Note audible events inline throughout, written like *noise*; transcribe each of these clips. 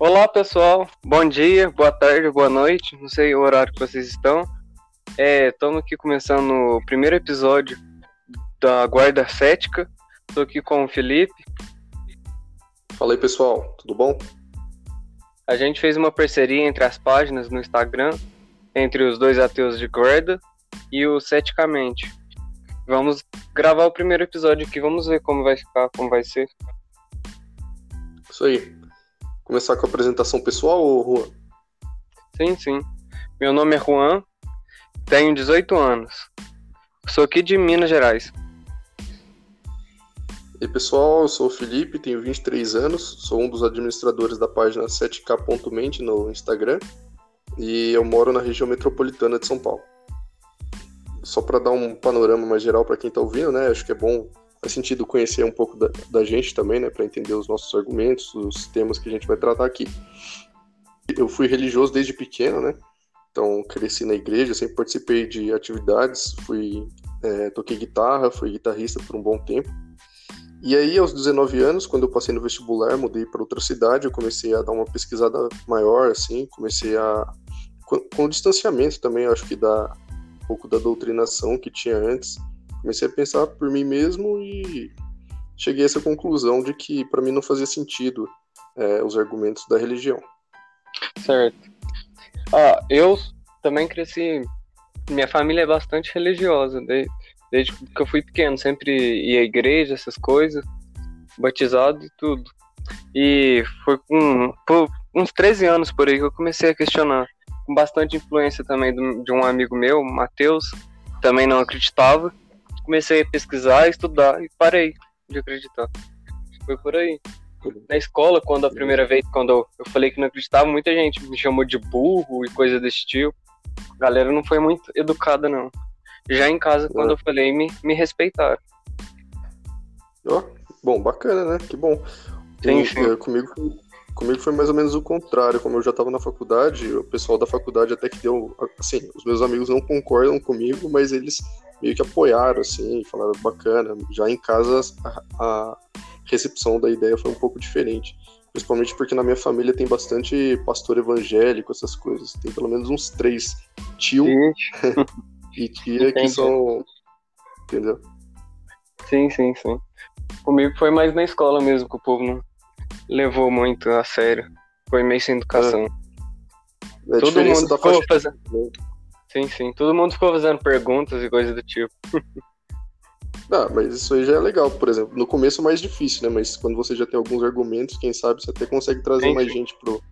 Olá pessoal, bom dia, boa tarde, boa noite, não sei o horário que vocês estão. Estamos é, aqui começando o primeiro episódio da Guarda Cética. Estou aqui com o Felipe. Fala aí pessoal, tudo bom? A gente fez uma parceria entre as páginas no Instagram, entre os dois ateus de guarda e o Ceticamente. Vamos gravar o primeiro episódio aqui, vamos ver como vai ficar, como vai ser. Isso aí. Começar com a apresentação pessoal ou Juan? Sim, sim. Meu nome é Juan, tenho 18 anos. Sou aqui de Minas Gerais. E pessoal, eu sou o Felipe, tenho 23 anos, sou um dos administradores da página 7k.mente no Instagram e eu moro na região metropolitana de São Paulo. Só para dar um panorama mais geral para quem está ouvindo, né? Acho que é bom faz sentido conhecer um pouco da, da gente também, né, para entender os nossos argumentos, os temas que a gente vai tratar aqui. Eu fui religioso desde pequeno, né? Então cresci na igreja, sempre participei de atividades, fui é, toquei guitarra, fui guitarrista por um bom tempo. E aí, aos 19 anos, quando eu passei no vestibular, mudei para outra cidade, eu comecei a dar uma pesquisada maior, assim, comecei a. Com, com o distanciamento também, acho que da um pouco da doutrinação que tinha antes, comecei a pensar por mim mesmo e cheguei a essa conclusão de que para mim não fazia sentido é, os argumentos da religião. Certo. Ah, eu também cresci. Minha família é bastante religiosa, desde, desde que eu fui pequeno, sempre ia à igreja, essas coisas, batizado e tudo. E foi com por uns 13 anos por aí que eu comecei a questionar, com bastante influência também de um amigo meu, Matheus, também não acreditava comecei a pesquisar, estudar e parei de acreditar. Foi por aí. Na escola, quando a primeira vez, quando eu falei que não acreditava, muita gente me chamou de burro e coisa desse tipo. A galera não foi muito educada, não. Já em casa, quando é. eu falei, me, me respeitaram. Oh, bom, bacana, né? Que bom. Sim, sim. É, comigo, comigo foi mais ou menos o contrário. Como eu já estava na faculdade, o pessoal da faculdade até que deu. Assim, os meus amigos não concordam comigo, mas eles meio que apoiaram, assim, falaram bacana. Já em casa, a, a recepção da ideia foi um pouco diferente. Principalmente porque na minha família tem bastante pastor evangélico, essas coisas. Tem pelo menos uns três tio *laughs* e tia que são. Entendeu? Sim, sim, sim. Comigo foi mais na escola mesmo, que o povo não levou muito a sério. Foi meio sem educação. É. É Todo mundo faixa... fazendo. Sim, sim. Todo mundo ficou fazendo perguntas e coisas do tipo. *laughs* ah, mas isso aí já é legal, por exemplo. No começo é mais difícil, né? Mas quando você já tem alguns argumentos, quem sabe você até consegue trazer sim, mais sim. gente pro,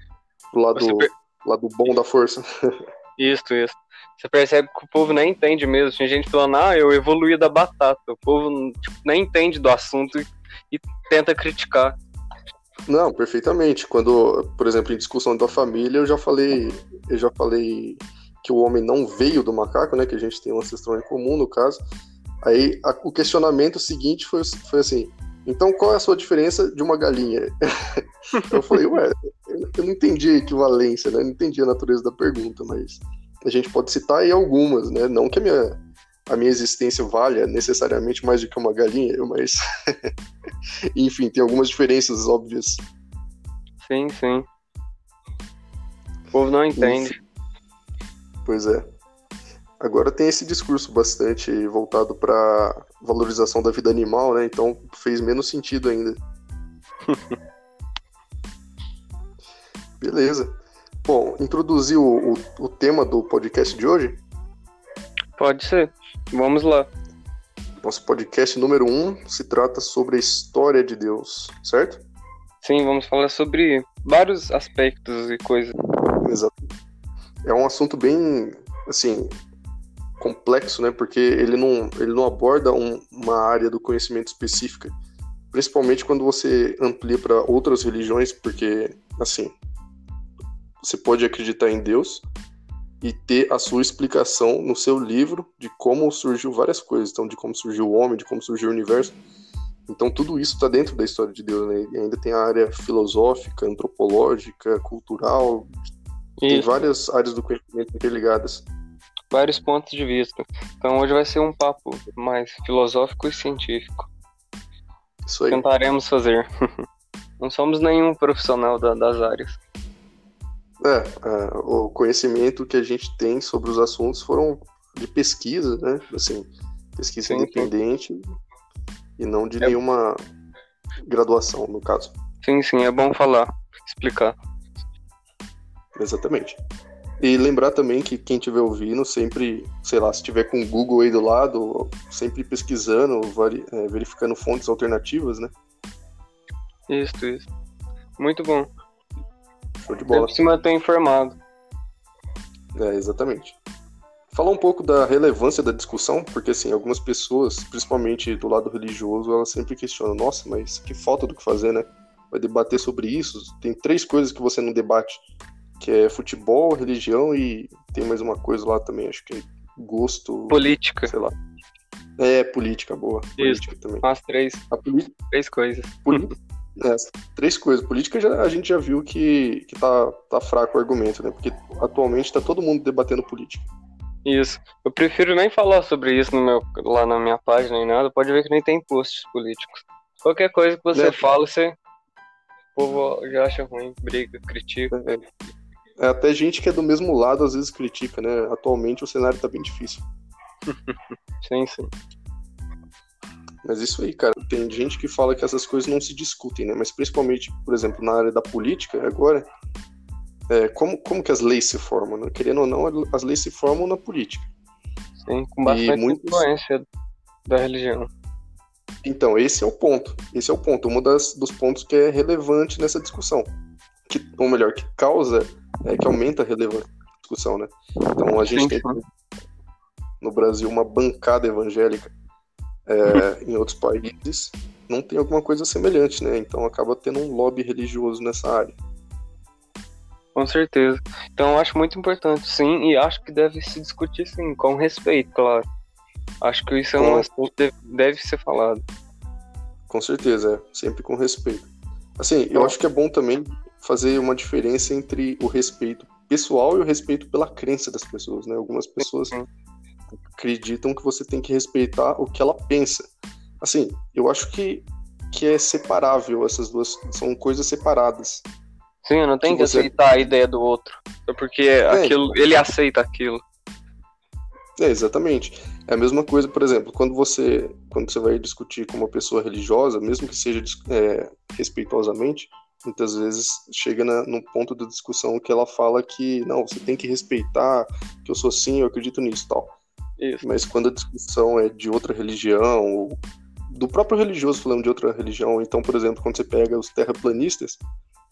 pro lado, per... lado bom da força. *laughs* isso, isso. Você percebe que o povo nem entende mesmo. Tem gente falando, ah, eu evoluí da batata. O povo tipo, nem entende do assunto e, e tenta criticar. Não, perfeitamente. Quando, por exemplo, em discussão da família, eu já falei, eu já falei que o homem não veio do macaco, né? Que a gente tem um ancestral em comum no caso. Aí a, o questionamento seguinte foi, foi assim: então qual é a sua diferença de uma galinha? *laughs* eu falei, ué, eu não entendi a equivalência, né? Eu não entendi a natureza da pergunta, mas a gente pode citar aí algumas, né? Não que a minha, a minha existência valha necessariamente mais do que uma galinha, mas *laughs* *laughs* enfim, tem algumas diferenças óbvias. Sim, sim. O povo não entende. Enfim. Pois é. Agora tem esse discurso bastante voltado para valorização da vida animal, né? Então fez menos sentido ainda. *laughs* Beleza. Bom, introduzir o, o, o, tema do podcast de hoje? Pode ser. Vamos lá. Nosso podcast número um se trata sobre a história de Deus, certo? Sim, vamos falar sobre vários aspectos e coisas. Exato é um assunto bem, assim, complexo, né? Porque ele não, ele não aborda um, uma área do conhecimento específica, principalmente quando você amplia para outras religiões, porque, assim, você pode acreditar em Deus e ter a sua explicação no seu livro de como surgiu várias coisas, então de como surgiu o homem, de como surgiu o universo. Então tudo isso está dentro da história de Deus, né? E ainda tem a área filosófica, antropológica, cultural, tem várias áreas do conhecimento interligadas. Vários pontos de vista. Então hoje vai ser um papo mais filosófico e científico. Isso aí. Tentaremos fazer. *laughs* Não somos nenhum profissional da, das áreas. É, é, o conhecimento que a gente tem sobre os assuntos foram de pesquisa, né? Assim, pesquisa sim, independente sim. e não de é. nenhuma graduação, no caso. Sim, sim, é bom falar, explicar. Exatamente. E lembrar também que quem estiver ouvindo, sempre, sei lá, se tiver com o Google aí do lado, sempre pesquisando, é, verificando fontes alternativas, né? Isso, isso. Muito bom. Show de bola. Deve se manter informado. É, exatamente. Falar um pouco da relevância da discussão, porque assim, algumas pessoas, principalmente do lado religioso, elas sempre questionam, nossa, mas que falta do que fazer, né? Vai debater sobre isso. Tem três coisas que você não debate que é futebol, religião e tem mais uma coisa lá também, acho que é gosto. Política. Sei lá. É, política, boa. Política Isso, também. As três. A Três coisas. É, três coisas. Política já, a gente já viu que, que tá, tá fraco o argumento, né? Porque atualmente tá todo mundo debatendo política. Isso. Eu prefiro nem falar sobre isso no meu, lá na minha página nem nada. Pode ver que nem tem posts políticos. Qualquer coisa que você é. fala, você. O povo já acha ruim, briga, critica. É. É, até gente que é do mesmo lado às vezes critica, né? Atualmente o cenário tá bem difícil. sim, sim. Mas isso aí, cara, tem gente que fala que essas coisas não se discutem, né? Mas principalmente, por exemplo, na área da política, agora, é, como, como que as leis se formam, né? Querendo ou não, as leis se formam na política. Sim, com bastante muitos... influência da religião. Então, esse é o ponto. Esse é o ponto. Um das, dos pontos que é relevante nessa discussão. Que, ou melhor, que causa é, que aumenta a relevância da discussão, né? Então a gente tem no Brasil uma bancada evangélica, é, em outros países não tem alguma coisa semelhante, né? Então acaba tendo um lobby religioso nessa área. Com certeza. Então eu acho muito importante, sim, e acho que deve se discutir, sim, com respeito, claro. Acho que isso é um assunto que deve ser falado. Com certeza, é. Sempre com respeito. Assim, eu acho que é bom também fazer uma diferença entre o respeito pessoal e o respeito pela crença das pessoas, né? Algumas pessoas acreditam que você tem que respeitar o que ela pensa. Assim, eu acho que, que é separável essas duas, são coisas separadas. Sim, não tenho que, que você... aceitar a ideia do outro, é porque é, aquilo, ele aceita aquilo. É, exatamente. É a mesma coisa, por exemplo, quando você, quando você vai discutir com uma pessoa religiosa, mesmo que seja é, respeitosamente, muitas vezes chega na, no ponto da discussão que ela fala que não, você tem que respeitar, que eu sou assim, eu acredito nisso tal. Isso. Mas quando a discussão é de outra religião, ou do próprio religioso falando de outra religião, então, por exemplo, quando você pega os terraplanistas,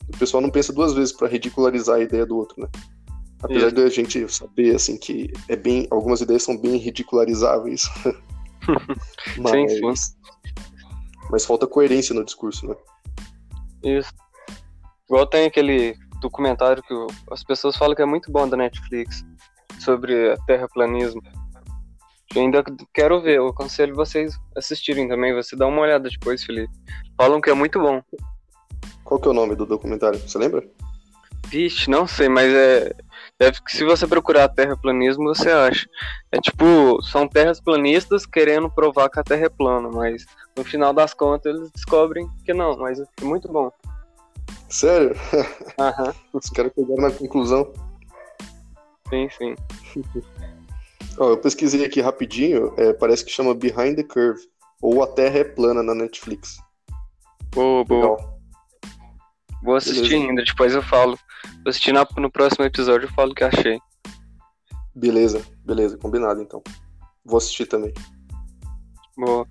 o pessoal não pensa duas vezes para ridicularizar a ideia do outro, né? Apesar Isso. de a gente saber assim que é bem, algumas ideias são bem ridicularizáveis. *laughs* mas, sim, sim. mas falta coerência no discurso, né? Isso. Igual tem aquele documentário que as pessoas falam que é muito bom da Netflix sobre terraplanismo. Eu ainda quero ver, eu aconselho vocês assistirem também, você dá uma olhada depois, Felipe. Falam que é muito bom. Qual que é o nome do documentário? Você lembra? Vixe, não sei, mas é. Deve que se você procurar terraplanismo, você acha. É tipo, são terras planistas querendo provar que a Terra é plana, mas no final das contas eles descobrem que não, mas é muito bom. Sério? Aham. *laughs* Os caras pegaram na conclusão. Sim, sim. *laughs* Ó, eu pesquisei aqui rapidinho, é, parece que chama Behind the Curve, ou A Terra é Plana na Netflix. Boa, boa. Vou assistir Beleza. ainda, depois eu falo. Vou assistir na, no próximo episódio eu falo o que achei. Beleza, beleza, combinado então. Vou assistir também. Boa.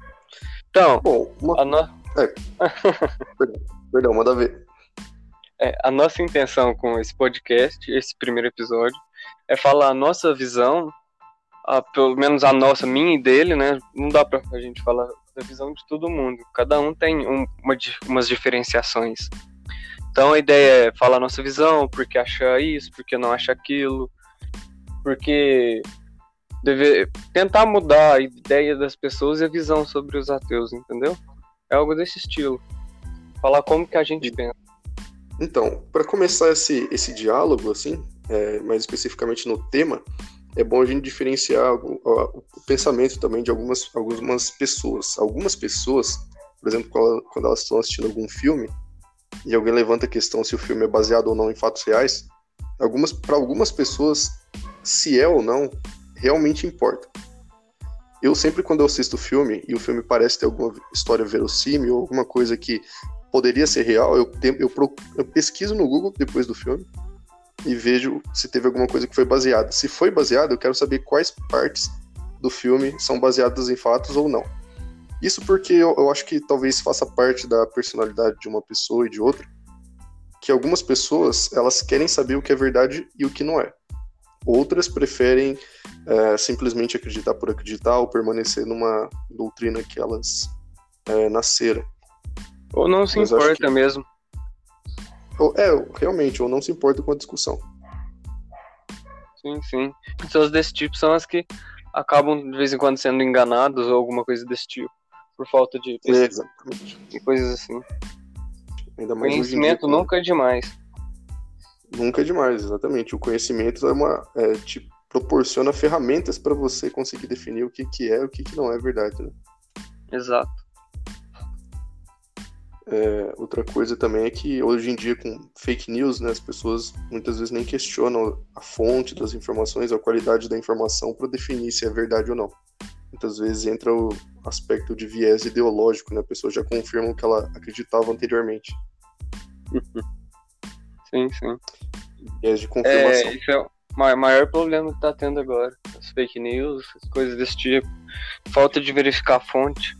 Então, Bom, uma... a no... é. *laughs* perdão, perdão, manda ver. É, a nossa intenção com esse podcast, esse primeiro episódio, é falar a nossa visão, a, pelo menos a nossa, minha e dele, né? Não dá pra a gente falar da visão de todo mundo. Cada um tem um, uma, umas diferenciações. Então a ideia é falar a nossa visão, porque achar isso, porque não acha aquilo, porque deve, tentar mudar a ideia das pessoas e a visão sobre os ateus, entendeu? É algo desse estilo. Falar como que a gente pensa. Então, para começar esse, esse diálogo, assim, é, mais especificamente no tema, é bom a gente diferenciar o, o, o, pensamento também de algumas, algumas pessoas. Algumas pessoas, por exemplo, quando elas estão assistindo algum filme, e alguém levanta a questão se o filme é baseado ou não em fatos reais, algumas para algumas pessoas, se é ou não, realmente importa. Eu sempre quando eu assisto filme e o filme parece ter alguma história verossímil alguma coisa que poderia ser real, eu, eu, eu pesquiso no Google depois do filme e vejo se teve alguma coisa que foi baseada. Se foi baseada, eu quero saber quais partes do filme são baseadas em fatos ou não. Isso porque eu, eu, acho que talvez faça parte da personalidade de uma pessoa e de outra, que algumas pessoas elas querem saber o que é verdade e o que não é. Outras preferem é, simplesmente acreditar por acreditar ou permanecer numa doutrina que elas é, nasceram. Ou não se Mas importa que... mesmo. Ou, é, realmente, ou não se importa com a discussão. Sim, sim. Pessoas desse tipo são as que acabam de vez em quando sendo enganados ou alguma coisa desse tipo. Por falta de pesquisa e coisas assim. Ainda mais Conhecimento dia, nunca é demais. Nunca é demais, exatamente. O conhecimento é uma. É, te proporciona ferramentas para você conseguir definir o que, que é e o que, que não é verdade, né? Exato. É, outra coisa também é que hoje em dia com fake news, né, as pessoas muitas vezes nem questionam a fonte das informações, a qualidade da informação para definir se é verdade ou não. Muitas vezes entra o aspecto de viés ideológico, né? A pessoa já confirma o que ela acreditava anteriormente. *laughs* Sim, sim. Viés de confirmação. É, isso é o maior problema que está tendo agora. As fake news, as coisas desse tipo. Falta de verificar a fonte.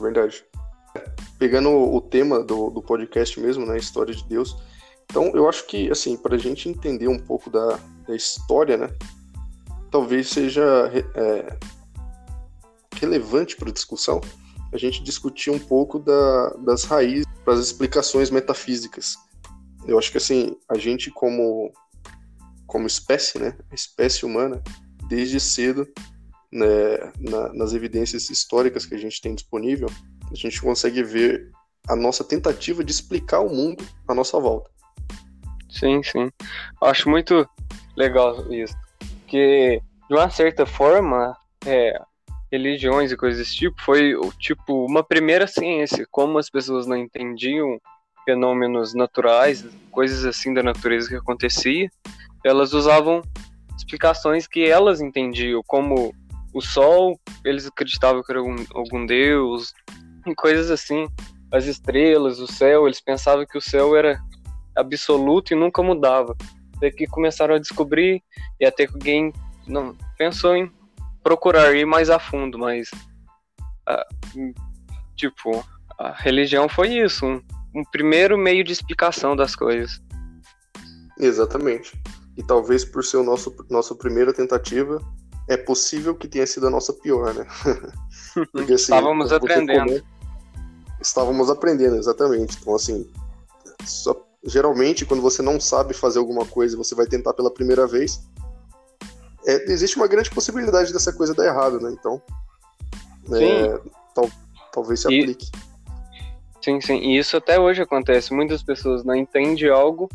Verdade pegando o tema do, do podcast mesmo, né, História de Deus, então eu acho que, assim, para a gente entender um pouco da, da história, né, talvez seja é, relevante para a discussão a gente discutir um pouco da, das raízes para as explicações metafísicas. Eu acho que, assim, a gente como, como espécie, né, espécie humana, desde cedo, né, na, nas evidências históricas que a gente tem disponível, a gente consegue ver a nossa tentativa de explicar o mundo à nossa volta. Sim, sim. Acho muito legal isso. Porque, de uma certa forma, é, religiões e coisas desse tipo foi tipo uma primeira ciência. Como as pessoas não entendiam fenômenos naturais, coisas assim da natureza que acontecia, elas usavam explicações que elas entendiam, como o sol, eles acreditavam que era algum, algum deus, *laughs* coisas assim. As estrelas, o céu, eles pensavam que o céu era absoluto e nunca mudava. Até que começaram a descobrir e até que alguém não pensou em procurar ir mais a fundo, mas ah, tipo, a religião foi isso, um, um primeiro meio de explicação das coisas. Exatamente. E talvez por ser o nosso nossa primeira tentativa, é possível que tenha sido a nossa pior, né? *laughs* Porque, assim, Estávamos aprendendo estávamos aprendendo, exatamente. Então, assim, só, geralmente, quando você não sabe fazer alguma coisa e você vai tentar pela primeira vez, é, existe uma grande possibilidade dessa coisa dar errado, né? Então, é, tal, talvez se aplique. E, sim, sim. E isso até hoje acontece. Muitas pessoas não entendem algo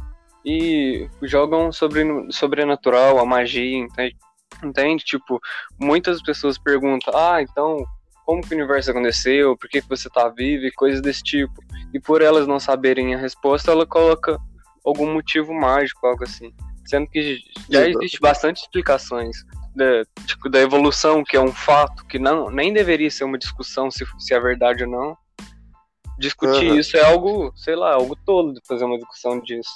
e jogam sobre sobrenatural, a magia, entende? entende? Tipo, muitas pessoas perguntam, ah, então como que o universo aconteceu, por que, que você está vivo e coisas desse tipo. E por elas não saberem a resposta, ela coloca algum motivo mágico, algo assim. Sendo que já existe bastante explicações da, tipo, da evolução, que é um fato, que não, nem deveria ser uma discussão se, se é verdade ou não. Discutir uhum. isso é algo, sei lá, algo tolo de fazer uma discussão disso.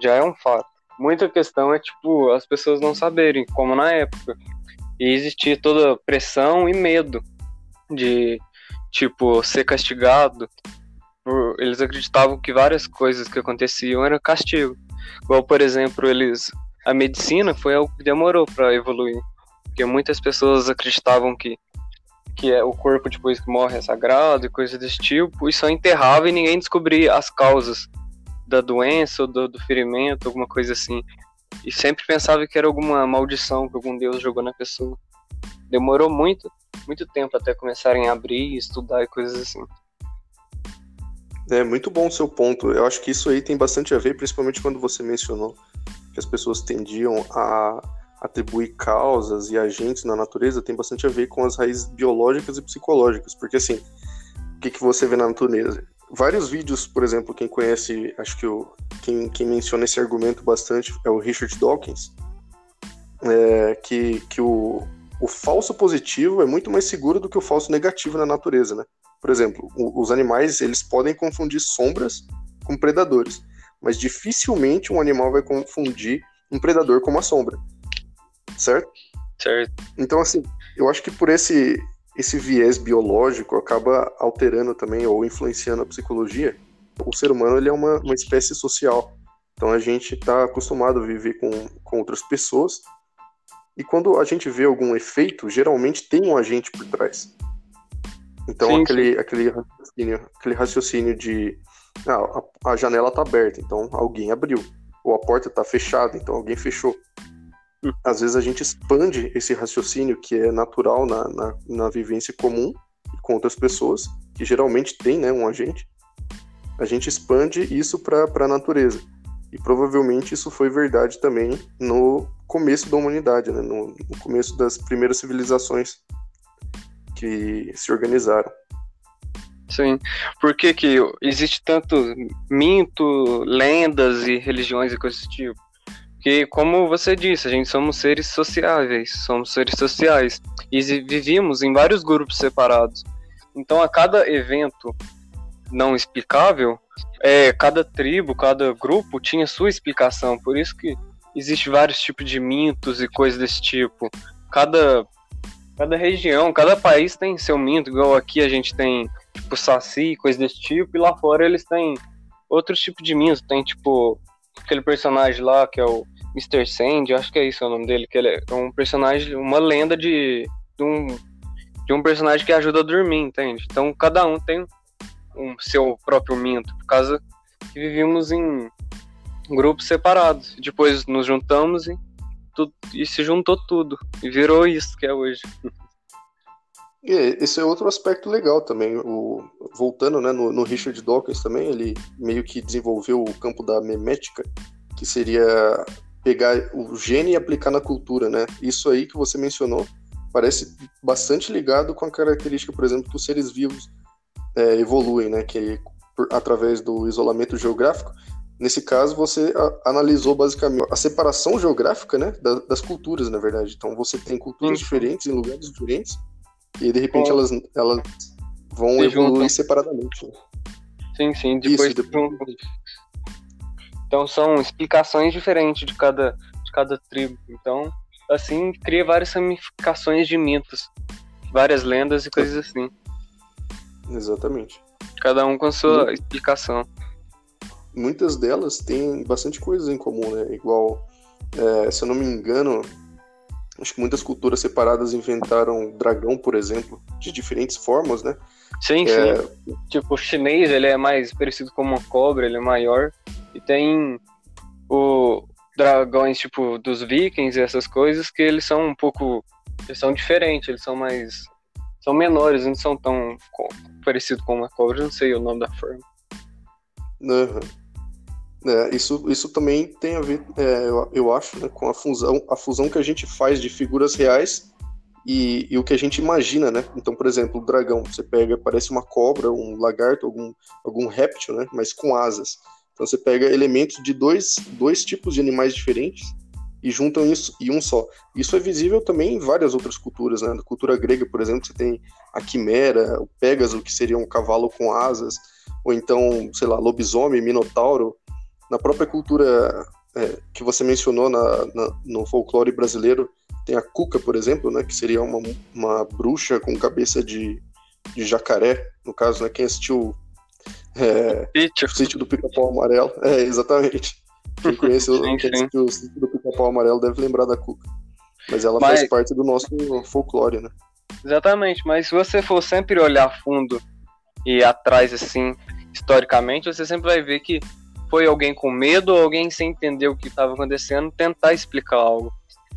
Já é um fato. Muita questão é, tipo, as pessoas não saberem, como na época. E existia toda pressão e medo de tipo ser castigado. Por, eles acreditavam que várias coisas que aconteciam eram castigo. Igual, por exemplo, eles a medicina foi algo que demorou para evoluir, porque muitas pessoas acreditavam que que é o corpo depois que morre é sagrado e coisas desse tipo, e só enterrava e ninguém descobria as causas da doença ou do, do ferimento, alguma coisa assim. E sempre pensava que era alguma maldição que algum deus jogou na pessoa. Demorou muito muito tempo até começarem a abrir, estudar e coisas assim. É muito bom o seu ponto. Eu acho que isso aí tem bastante a ver, principalmente quando você mencionou que as pessoas tendiam a atribuir causas e agentes na natureza, tem bastante a ver com as raízes biológicas e psicológicas. Porque assim, o que, que você vê na natureza? vários vídeos, por exemplo, quem conhece, acho que o, quem, quem menciona esse argumento bastante é o Richard Dawkins, é, que, que o, o falso positivo é muito mais seguro do que o falso negativo na natureza, né? Por exemplo, os animais eles podem confundir sombras com predadores, mas dificilmente um animal vai confundir um predador com uma sombra, certo? Certo. Então, assim, eu acho que por esse esse viés biológico acaba alterando também ou influenciando a psicologia. O ser humano ele é uma, uma espécie social, então a gente está acostumado a viver com, com outras pessoas e quando a gente vê algum efeito, geralmente tem um agente por trás. Então sim, aquele, sim. Aquele, raciocínio, aquele raciocínio de ah, a, a janela está aberta, então alguém abriu. Ou a porta está fechada, então alguém fechou. Hum. Às vezes a gente expande esse raciocínio que é natural na, na, na vivência comum com outras pessoas, que geralmente tem né, um agente. A gente expande isso para a natureza. E provavelmente isso foi verdade também no começo da humanidade, né? no, no começo das primeiras civilizações que se organizaram. Sim. Por que, que existe tanto mito, lendas e religiões e coisas desse tipo? Porque, como você disse, a gente somos seres sociáveis, somos seres sociais e vivíamos em vários grupos separados. Então, a cada evento não explicável, é, cada tribo, cada grupo tinha sua explicação. Por isso que existe vários tipos de mitos e coisas desse tipo. Cada, cada região, cada país tem seu mito, igual aqui a gente tem tipo saci, coisa desse tipo, e lá fora eles têm outros tipos de mitos. Tem tipo aquele personagem lá que é o Mr. Sand, acho que é isso o nome dele, que ele é um personagem, uma lenda de, de um de um personagem que ajuda a dormir, entende? Então cada um tem um seu próprio minto, por causa que vivíamos em grupos separados. Depois nos juntamos e, tudo, e se juntou tudo. E virou isso que é hoje. E esse é outro aspecto legal também. O, voltando né, no, no, Richard Dawkins também, ele meio que desenvolveu o campo da memética, que seria pegar o gene e aplicar na cultura, né? Isso aí que você mencionou parece bastante ligado com a característica, por exemplo, que os seres vivos é, evoluem, né? Que por, através do isolamento geográfico. Nesse caso, você a, analisou basicamente a separação geográfica, né? Da, das culturas, na verdade. Então, você tem culturas sim. diferentes em lugares diferentes e de repente elas, elas vão evoluir juntam. separadamente. Né? Sim, sim. Depois, Isso, depois... Então são explicações diferentes de cada, de cada tribo. Então, assim, cria várias ramificações de mitos, várias lendas e coisas assim. Exatamente. Cada um com a sua explicação. Muitas delas têm bastante coisas em comum, né? Igual, é, se eu não me engano, acho que muitas culturas separadas inventaram dragão, por exemplo, de diferentes formas, né? Sim, é... sim. Tipo, o chinês, ele é mais parecido com uma cobra, ele é maior. E tem o dragões, tipo, dos vikings e essas coisas, que eles são um pouco... Eles são diferentes, eles são mais são menores, não são tão parecidos com uma cobra, não sei o nome da forma. Uhum. É, isso, isso também tem a ver, é, eu, eu, acho, né, com a fusão, a fusão que a gente faz de figuras reais e, e, o que a gente imagina, né? Então, por exemplo, o dragão, você pega, parece uma cobra, um lagarto, algum, algum réptil, né? Mas com asas. Então você pega elementos de dois, dois tipos de animais diferentes e juntam isso em um só. Isso é visível também em várias outras culturas, né? Na cultura grega, por exemplo, você tem a quimera, o pégaso, que seria um cavalo com asas, ou então, sei lá, lobisomem, minotauro. Na própria cultura é, que você mencionou na, na, no folclore brasileiro, tem a cuca, por exemplo, né? Que seria uma, uma bruxa com cabeça de, de jacaré, no caso, né? Quem assistiu é, o sítio do pica-pau amarelo. É, exatamente. Quem conhece *laughs* sim, quem o sítio do pica-pau amarelo deve lembrar da Cuca. Mas ela mas... faz parte do nosso folclore, né? Exatamente, mas se você for sempre olhar fundo e atrás, assim, historicamente, você sempre vai ver que foi alguém com medo ou alguém sem entender o que estava acontecendo tentar explicar algo.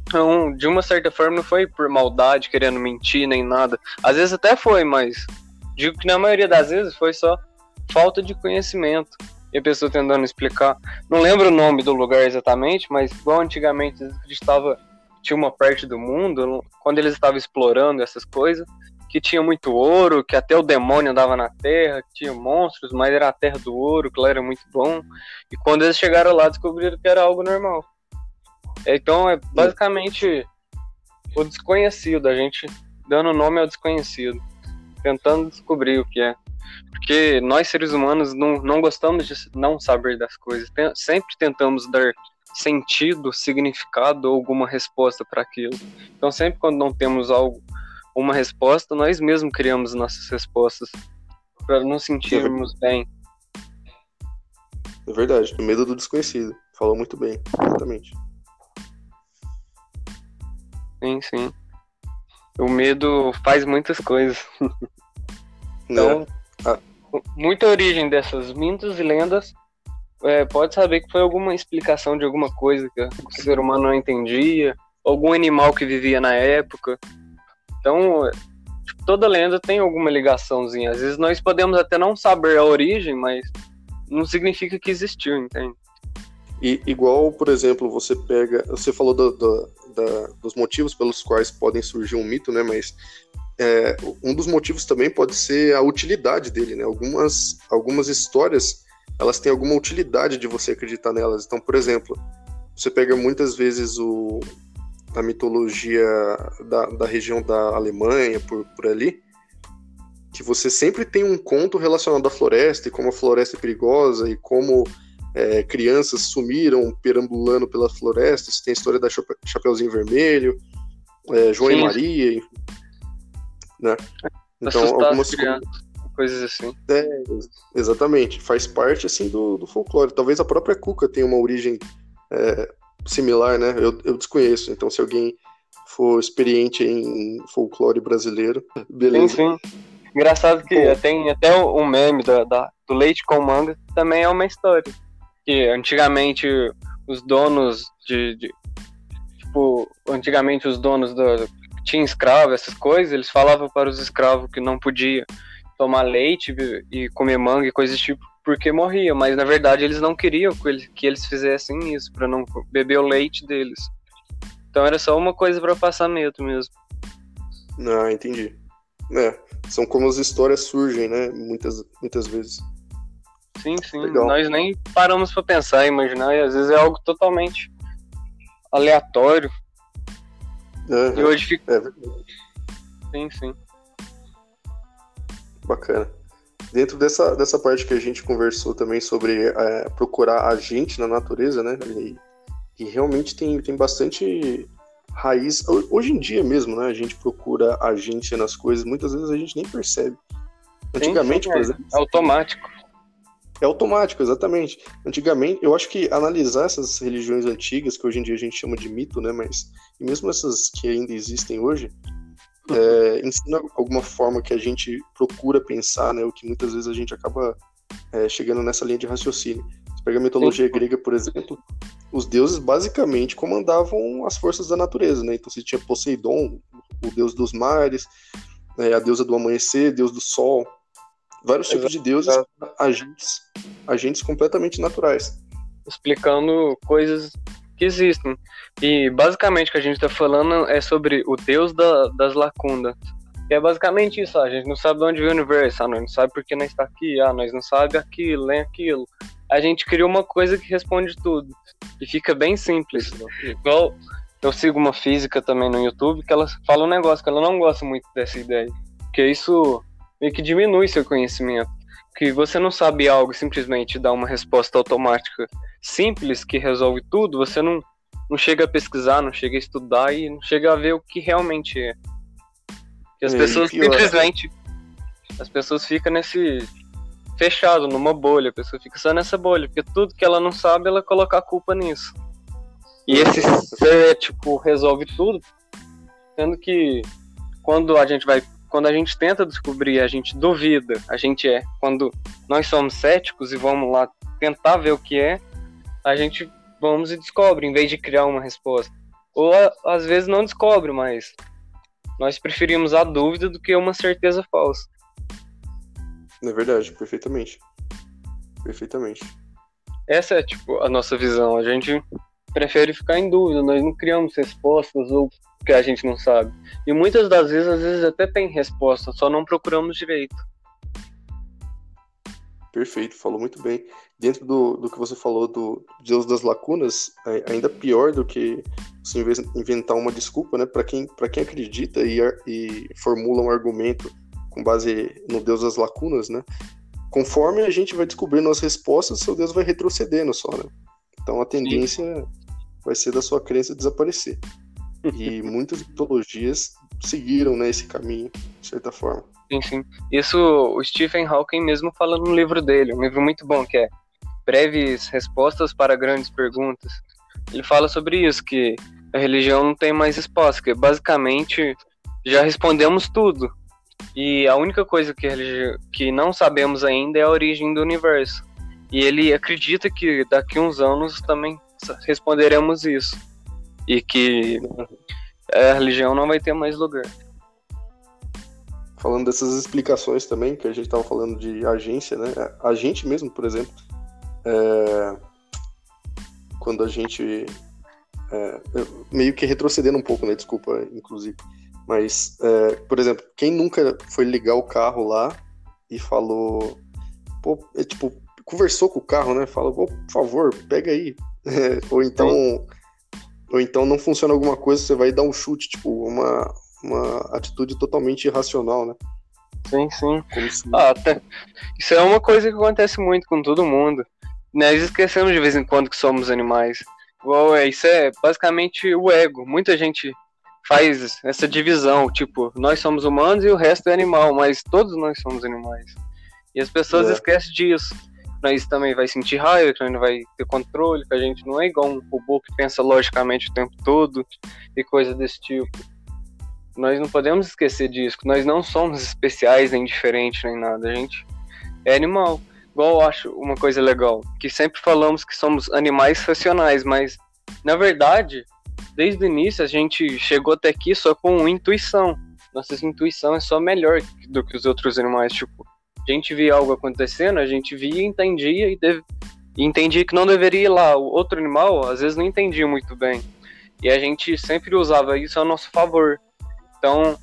Então, de uma certa forma, não foi por maldade, querendo mentir, nem nada. Às vezes até foi, mas digo que na maioria das vezes foi só falta de conhecimento e a pessoa tentando explicar. Não lembro o nome do lugar exatamente, mas igual antigamente estava tinha uma parte do mundo, quando eles estavam explorando essas coisas, que tinha muito ouro, que até o demônio andava na terra, que tinha monstros, mas era a terra do ouro, que lá era muito bom. E quando eles chegaram lá, descobriram que era algo normal. Então é basicamente o desconhecido, a gente dando nome ao desconhecido, tentando descobrir o que é. Porque nós seres humanos não, não gostamos de não saber das coisas, sempre tentamos dar sentido, significado ou alguma resposta para aquilo. Então, sempre quando não temos algo, uma resposta, nós mesmos criamos nossas respostas para nos sentirmos é bem. É verdade, o medo do desconhecido. Falou muito bem, exatamente. Sim, sim. O medo faz muitas coisas. então, é. Muita origem dessas mitos e lendas é, pode saber que foi alguma explicação de alguma coisa que o ser humano não entendia, algum animal que vivia na época. Então, tipo, toda lenda tem alguma ligaçãozinha. Às vezes nós podemos até não saber a origem, mas não significa que existiu, entende? E igual, por exemplo, você pega. Você falou do, do, da, dos motivos pelos quais podem surgir um mito, né? Mas é, um dos motivos também pode ser a utilidade dele, né? Algumas, algumas histórias elas têm alguma utilidade de você acreditar nelas. Então, por exemplo, você pega muitas vezes o, a mitologia da, da região da Alemanha, por, por ali, que você sempre tem um conto relacionado à floresta e como a floresta é perigosa e como é, crianças sumiram perambulando pela floresta. Você tem a história da Chapeuzinho Vermelho, é, João Sim. e Maria, né? Então, algumas crianças coisas assim. É, exatamente. Faz parte, assim, do, do folclore. Talvez a própria Cuca tenha uma origem é, similar, né? Eu, eu desconheço. Então, se alguém for experiente em folclore brasileiro, beleza. Sim, sim. Engraçado que Bom, tem até um meme da, da, do leite com manga, também é uma história. Que antigamente os donos de, de tipo, antigamente os donos do, tinha escravo, essas coisas, eles falavam para os escravos que não podia tomar leite e comer manga e coisas tipo porque morria, mas na verdade eles não queriam que eles, que eles fizessem isso, para não beber o leite deles. Então era só uma coisa para passar medo mesmo. Ah, entendi. É, são como as histórias surgem, né? Muitas, muitas vezes. Sim, sim. Legal. Nós nem paramos para pensar, imaginar, e às vezes é algo totalmente aleatório. Uhum. E hoje fica. É sim, sim. Bacana. Dentro dessa, dessa parte que a gente conversou também sobre é, procurar a gente na natureza, né? E, e, realmente tem, tem bastante raiz. Hoje em dia mesmo, né? A gente procura a gente nas coisas, muitas vezes a gente nem percebe. Antigamente, sim, sim, por é, exemplo. É automático. É automático, exatamente. Antigamente, eu acho que analisar essas religiões antigas, que hoje em dia a gente chama de mito, né? Mas e mesmo essas que ainda existem hoje, é, ensina alguma forma que a gente procura pensar, né? O que muitas vezes a gente acaba é, chegando nessa linha de raciocínio. Você pega a mitologia grega, por exemplo, os deuses basicamente comandavam as forças da natureza, né? Então você tinha Poseidon, o deus dos mares, é, a deusa do amanhecer, deus do sol, vários tipos de deuses, agentes, agentes completamente naturais. Explicando coisas que existem. E basicamente o que a gente está falando é sobre o Deus da, das lacundas. Que é basicamente isso, a gente não sabe de onde veio o universo, ah, nós não sabe por que nós está aqui, ah, nós não sabe aquilo, nem aquilo. A gente criou uma coisa que responde tudo. E fica bem simples. Igual eu sigo uma física também no YouTube que ela fala um negócio que ela não gosta muito dessa ideia. Que isso meio que diminui seu conhecimento. Que você não sabe algo e simplesmente dá uma resposta automática simples que resolve tudo, você não, não chega a pesquisar, não chega a estudar e não chega a ver o que realmente é. Que as é, pessoas simplesmente. As pessoas ficam nesse. fechado, numa bolha, a pessoa fica só nessa bolha, porque tudo que ela não sabe, ela coloca a culpa nisso. E esse tipo, resolve tudo, sendo que quando a gente vai quando a gente tenta descobrir, a gente duvida, a gente é. Quando nós somos céticos e vamos lá tentar ver o que é, a gente vamos e descobre, em vez de criar uma resposta. Ou às vezes não descobre, mas nós preferimos a dúvida do que uma certeza falsa. É verdade, perfeitamente. Perfeitamente. Essa é tipo a nossa visão. A gente prefere ficar em dúvida, nós não criamos respostas ou que a gente não sabe. E muitas das vezes, às vezes até tem resposta, só não procuramos direito. Perfeito, falou muito bem. Dentro do, do que você falou do Deus das lacunas, ainda pior do que você inventar uma desculpa, né? Para quem, quem acredita e, e formula um argumento com base no Deus das lacunas, né? Conforme a gente vai descobrindo as respostas, seu Deus vai retrocedendo só, né? Então a tendência Sim. vai ser da sua crença desaparecer. *laughs* E muitas mitologias seguiram né, esse caminho, de certa forma. Sim, sim. Isso o Stephen Hawking mesmo fala no livro dele, um livro muito bom que é Breves Respostas para Grandes Perguntas. Ele fala sobre isso, que a religião não tem mais espaço, que basicamente já respondemos tudo. E a única coisa que, que não sabemos ainda é a origem do universo. E ele acredita que daqui uns anos também responderemos isso. E que a religião não vai ter mais lugar falando dessas explicações também, que a gente estava falando de agência, né? A gente mesmo, por exemplo, é... quando a gente. É... meio que retrocedendo um pouco, né? Desculpa, inclusive. Mas, é... por exemplo, quem nunca foi ligar o carro lá e falou. Pô, é, tipo, conversou com o carro, né? Fala, por favor, pega aí. *laughs* ou então. Ou então não funciona alguma coisa, você vai dar um chute, tipo, uma, uma atitude totalmente irracional, né? Sim, sim. Se... Ah, até... Isso é uma coisa que acontece muito com todo mundo. Nós esquecemos de vez em quando que somos animais. Igual é, isso é basicamente o ego. Muita gente faz essa divisão, tipo, nós somos humanos e o resto é animal, mas todos nós somos animais. E as pessoas é. esquecem disso. Nós também vai sentir raiva, que vai ter controle, que a gente não é igual um robô que pensa logicamente o tempo todo e coisa desse tipo. Nós não podemos esquecer disso, nós não somos especiais nem diferentes nem nada, a gente é animal. Igual eu acho uma coisa legal, que sempre falamos que somos animais racionais, mas na verdade, desde o início a gente chegou até aqui só com intuição. Nossa intuição é só melhor do que os outros animais, tipo, a gente via algo acontecendo, a gente via e entendia e, deve... e entendia que não deveria ir lá. O outro animal às vezes não entendia muito bem. E a gente sempre usava isso a nosso favor. Então,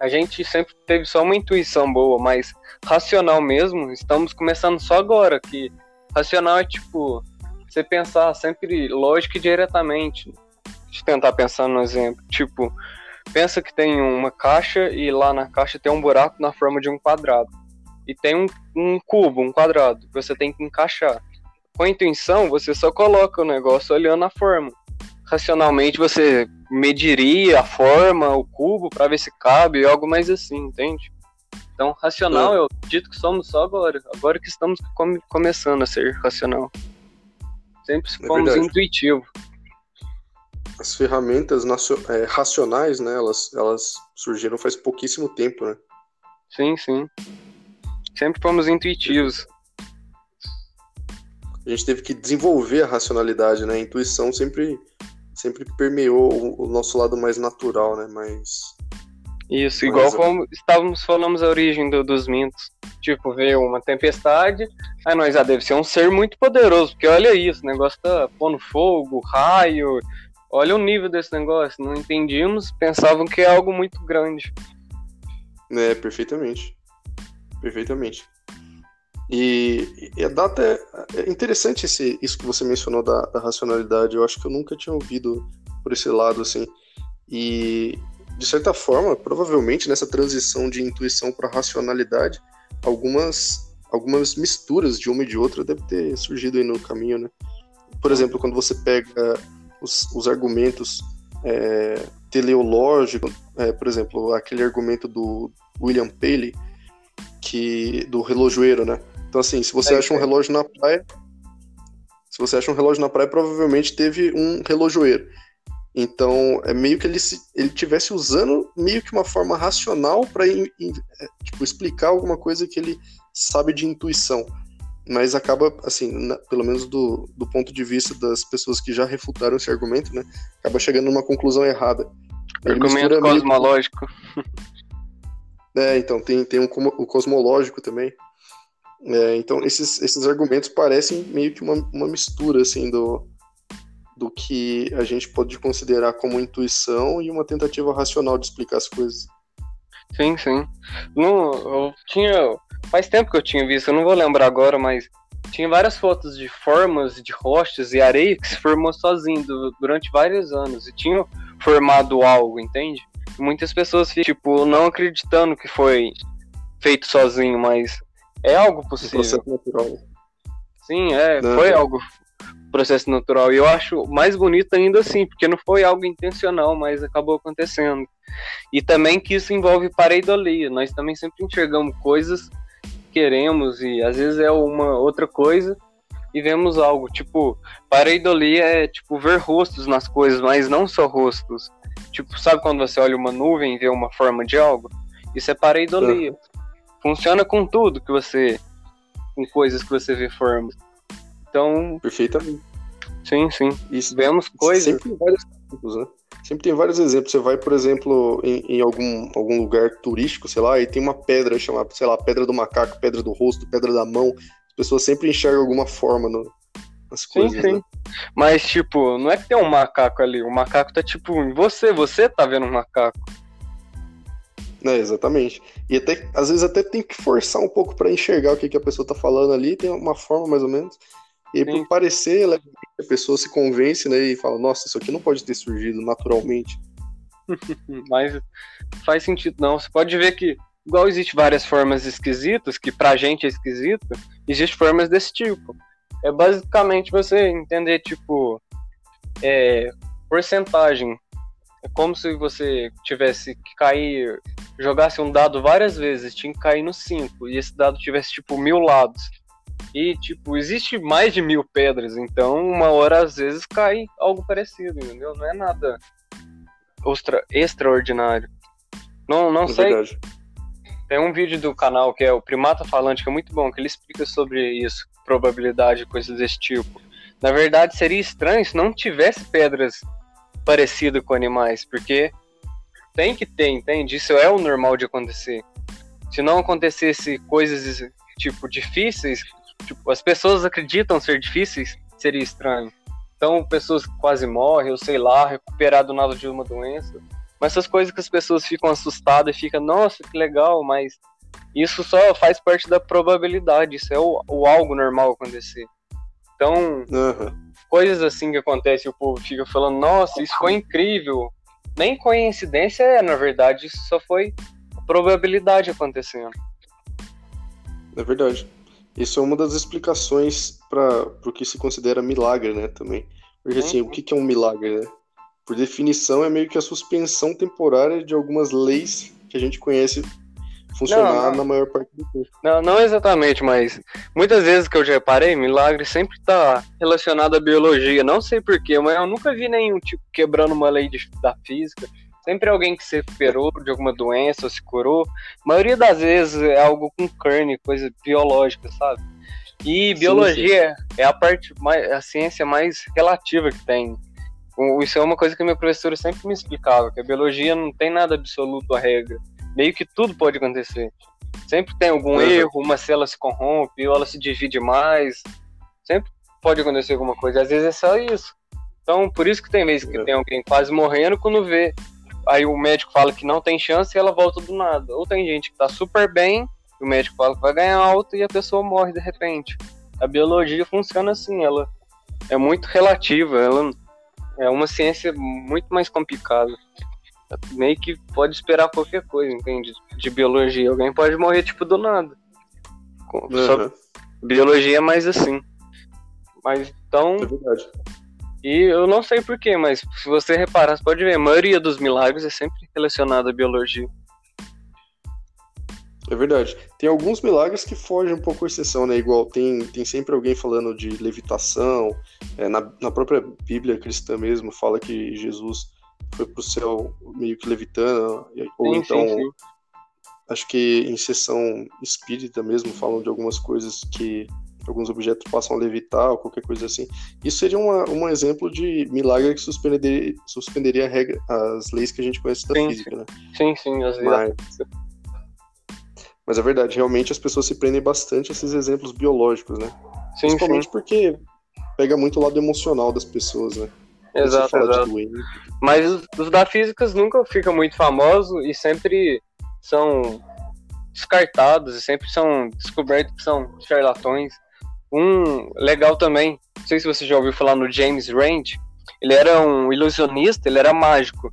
a gente sempre teve só uma intuição boa, mas racional mesmo, estamos começando só agora, que racional é tipo, você pensar sempre lógico e diretamente. Deixa eu tentar pensar no exemplo. Tipo, pensa que tem uma caixa e lá na caixa tem um buraco na forma de um quadrado. E tem um, um cubo, um quadrado, que você tem que encaixar. Com a intuição, você só coloca o negócio olhando a forma racionalmente você mediria a forma, o cubo, para ver se cabe, algo mais assim, entende? Então, racional, eu acredito que somos só agora. Agora que estamos come começando a ser racional. Sempre é fomos é intuitivo. As ferramentas é, racionais, né, elas, elas surgiram faz pouquíssimo tempo, né? Sim, sim. Sempre fomos intuitivos. A gente teve que desenvolver a racionalidade, né? A intuição sempre sempre permeou o, nosso lado mais natural, né? Mais. Isso, igual mais... como estávamos falando a origem do, dos mintos. Tipo, veio uma tempestade, aí nós, ah, deve ser um ser muito poderoso, porque olha isso, o negócio tá pondo fogo, raio, olha o nível desse negócio, não entendíamos, pensavam que é algo muito grande. É, perfeitamente. Perfeitamente. E, e a data é, é interessante esse, isso que você mencionou da, da, racionalidade. Eu acho que eu nunca tinha ouvido por esse lado assim. E de certa forma, provavelmente nessa transição de intuição para racionalidade, algumas algumas misturas de uma e de outra deve ter surgido aí no caminho, né? Por exemplo, quando você pega os, os argumentos é, teleológicos, é, por exemplo, aquele argumento do William Paley, que do relojoeiro, né? Então, assim, se você é, acha um relógio na praia, se você acha um relógio na praia, provavelmente teve um relojoeiro. Então, é meio que ele se, ele tivesse usando meio que uma forma racional para é, tipo, explicar alguma coisa que ele sabe de intuição. Mas acaba, assim, na, pelo menos do, do ponto de vista das pessoas que já refutaram esse argumento, né? Acaba chegando numa conclusão errada. Ele argumento cosmológico. *laughs* É, então, tem, tem um, o cosmológico também. É, então, esses, esses argumentos parecem meio que uma, uma mistura, assim, do, do que a gente pode considerar como intuição e uma tentativa racional de explicar as coisas. Sim, sim. No, eu tinha. Faz tempo que eu tinha visto, eu não vou lembrar agora, mas tinha várias fotos de formas de rochas e areia que se formou sozinho durante vários anos e tinha formado algo, entende? Muitas pessoas tipo não acreditando que foi feito sozinho, mas é algo possível. Um processo natural. Sim, é, não, foi algo processo natural. E eu acho mais bonito ainda assim, porque não foi algo intencional, mas acabou acontecendo. E também que isso envolve pareidolia. Nós também sempre enxergamos coisas queremos e às vezes é uma outra coisa e vemos algo. Tipo, pareidolia é tipo ver rostos nas coisas, mas não só rostos. Tipo, sabe quando você olha uma nuvem e vê uma forma de algo? Isso é pareidolia. Funciona com tudo que você. com coisas que você vê forma. Então. Perfeitamente. Sim, sim. Isso, Vemos coisas. Sempre vários tipos, né? Sempre tem vários exemplos. Você vai, por exemplo, em, em, algum, algum lugar turístico, sei lá, e tem uma pedra chamada, sei lá, pedra do macaco, pedra do rosto, pedra da mão. As pessoas sempre enxergam alguma forma no, nas coisas. Sim, sim. Né? Mas, tipo, não é que tem um macaco ali. O macaco tá, tipo, em você. Você tá vendo um macaco. É, exatamente. E até, às vezes até tem que forçar um pouco para enxergar o que, que a pessoa tá falando ali, tem uma forma mais ou menos. E por parecer, a pessoa se convence, né, e fala, nossa, isso aqui não pode ter surgido naturalmente. *laughs* Mas faz sentido não. Você pode ver que, igual existe várias formas esquisitas, que pra gente é esquisito, existe formas desse tipo. É basicamente você entender, tipo, é, porcentagem. É como se você tivesse que cair, jogasse um dado várias vezes, tinha que cair no 5, e esse dado tivesse, tipo, mil lados. E, tipo, existe mais de mil pedras, então uma hora às vezes cai algo parecido, entendeu? Não é nada extra, extraordinário. Não, não é sei. Verdade. Tem um vídeo do canal que é o Primata Falante, que é muito bom, que ele explica sobre isso, probabilidade, coisas desse tipo. Na verdade, seria estranho se não tivesse pedras parecidas com animais, porque tem que ter, entende? Isso é o normal de acontecer. Se não acontecesse coisas tipo difíceis, tipo, as pessoas acreditam ser difíceis, seria estranho. Então, pessoas quase morrem, ou sei lá, recuperar do nada de uma doença. Mas essas coisas que as pessoas ficam assustadas e ficam, nossa, que legal, mas isso só faz parte da probabilidade, isso é o, o algo normal acontecer. Então, uhum. coisas assim que acontecem, o povo fica falando, nossa, isso foi incrível. Nem coincidência é, na verdade, isso só foi probabilidade acontecendo. É verdade. Isso é uma das explicações para o que se considera milagre, né, também. Porque assim, uhum. o que, que é um milagre, né? Por definição, é meio que a suspensão temporária de algumas leis que a gente conhece funcionar não, não. na maior parte do tempo. Não, não exatamente, mas muitas vezes que eu já reparei, milagre sempre está relacionado à biologia. Não sei porquê, mas eu nunca vi nenhum tipo quebrando uma lei de, da física. Sempre alguém que se recuperou de alguma doença ou se curou. A maioria das vezes é algo com carne, coisa biológica, sabe? E biologia sim, sim. é a parte mais, a ciência mais relativa que tem. Isso é uma coisa que minha professora sempre me explicava, que a biologia não tem nada absoluto a regra. Meio que tudo pode acontecer. Sempre tem algum uhum. erro, uma célula se corrompe, ou ela se divide mais. Sempre pode acontecer alguma coisa. Às vezes é só isso. Então, por isso que tem vezes que uhum. tem alguém quase morrendo quando vê aí o médico fala que não tem chance e ela volta do nada. Ou tem gente que tá super bem, e o médico fala que vai ganhar alto e a pessoa morre de repente. A biologia funciona assim, ela é muito relativa, ela é uma ciência muito mais complicada. Meio que pode esperar qualquer coisa, entende? De biologia. Alguém pode morrer, tipo, do nada. Uhum. Só biologia é mais assim. Mas então. É verdade. E eu não sei porquê, mas se você reparar, você pode ver, a maioria dos milagres é sempre relacionada à biologia. É verdade. Tem alguns milagres que fogem um pouco à exceção, né? Igual tem, tem sempre alguém falando de levitação. É, na, na própria Bíblia cristã mesmo fala que Jesus foi pro céu meio que levitando. Ou sim, então, sim, sim. acho que em sessão espírita mesmo falam de algumas coisas que alguns objetos passam a levitar ou qualquer coisa assim. Isso seria uma, um exemplo de milagre que suspenderia, suspenderia regra, as leis que a gente conhece da física, sim. né? Sim, sim, as mas, mas é verdade, realmente as pessoas se prendem bastante a esses exemplos biológicos, né? Sim, Principalmente sim. porque pega muito o lado emocional das pessoas, né? Exato, exato. Mas os, os, da físicas nunca ficam muito famosos e sempre são descartados e sempre são descobertos que são charlatões. Um legal também, não sei se você já ouviu falar no James Rand, ele era um ilusionista, ele era mágico.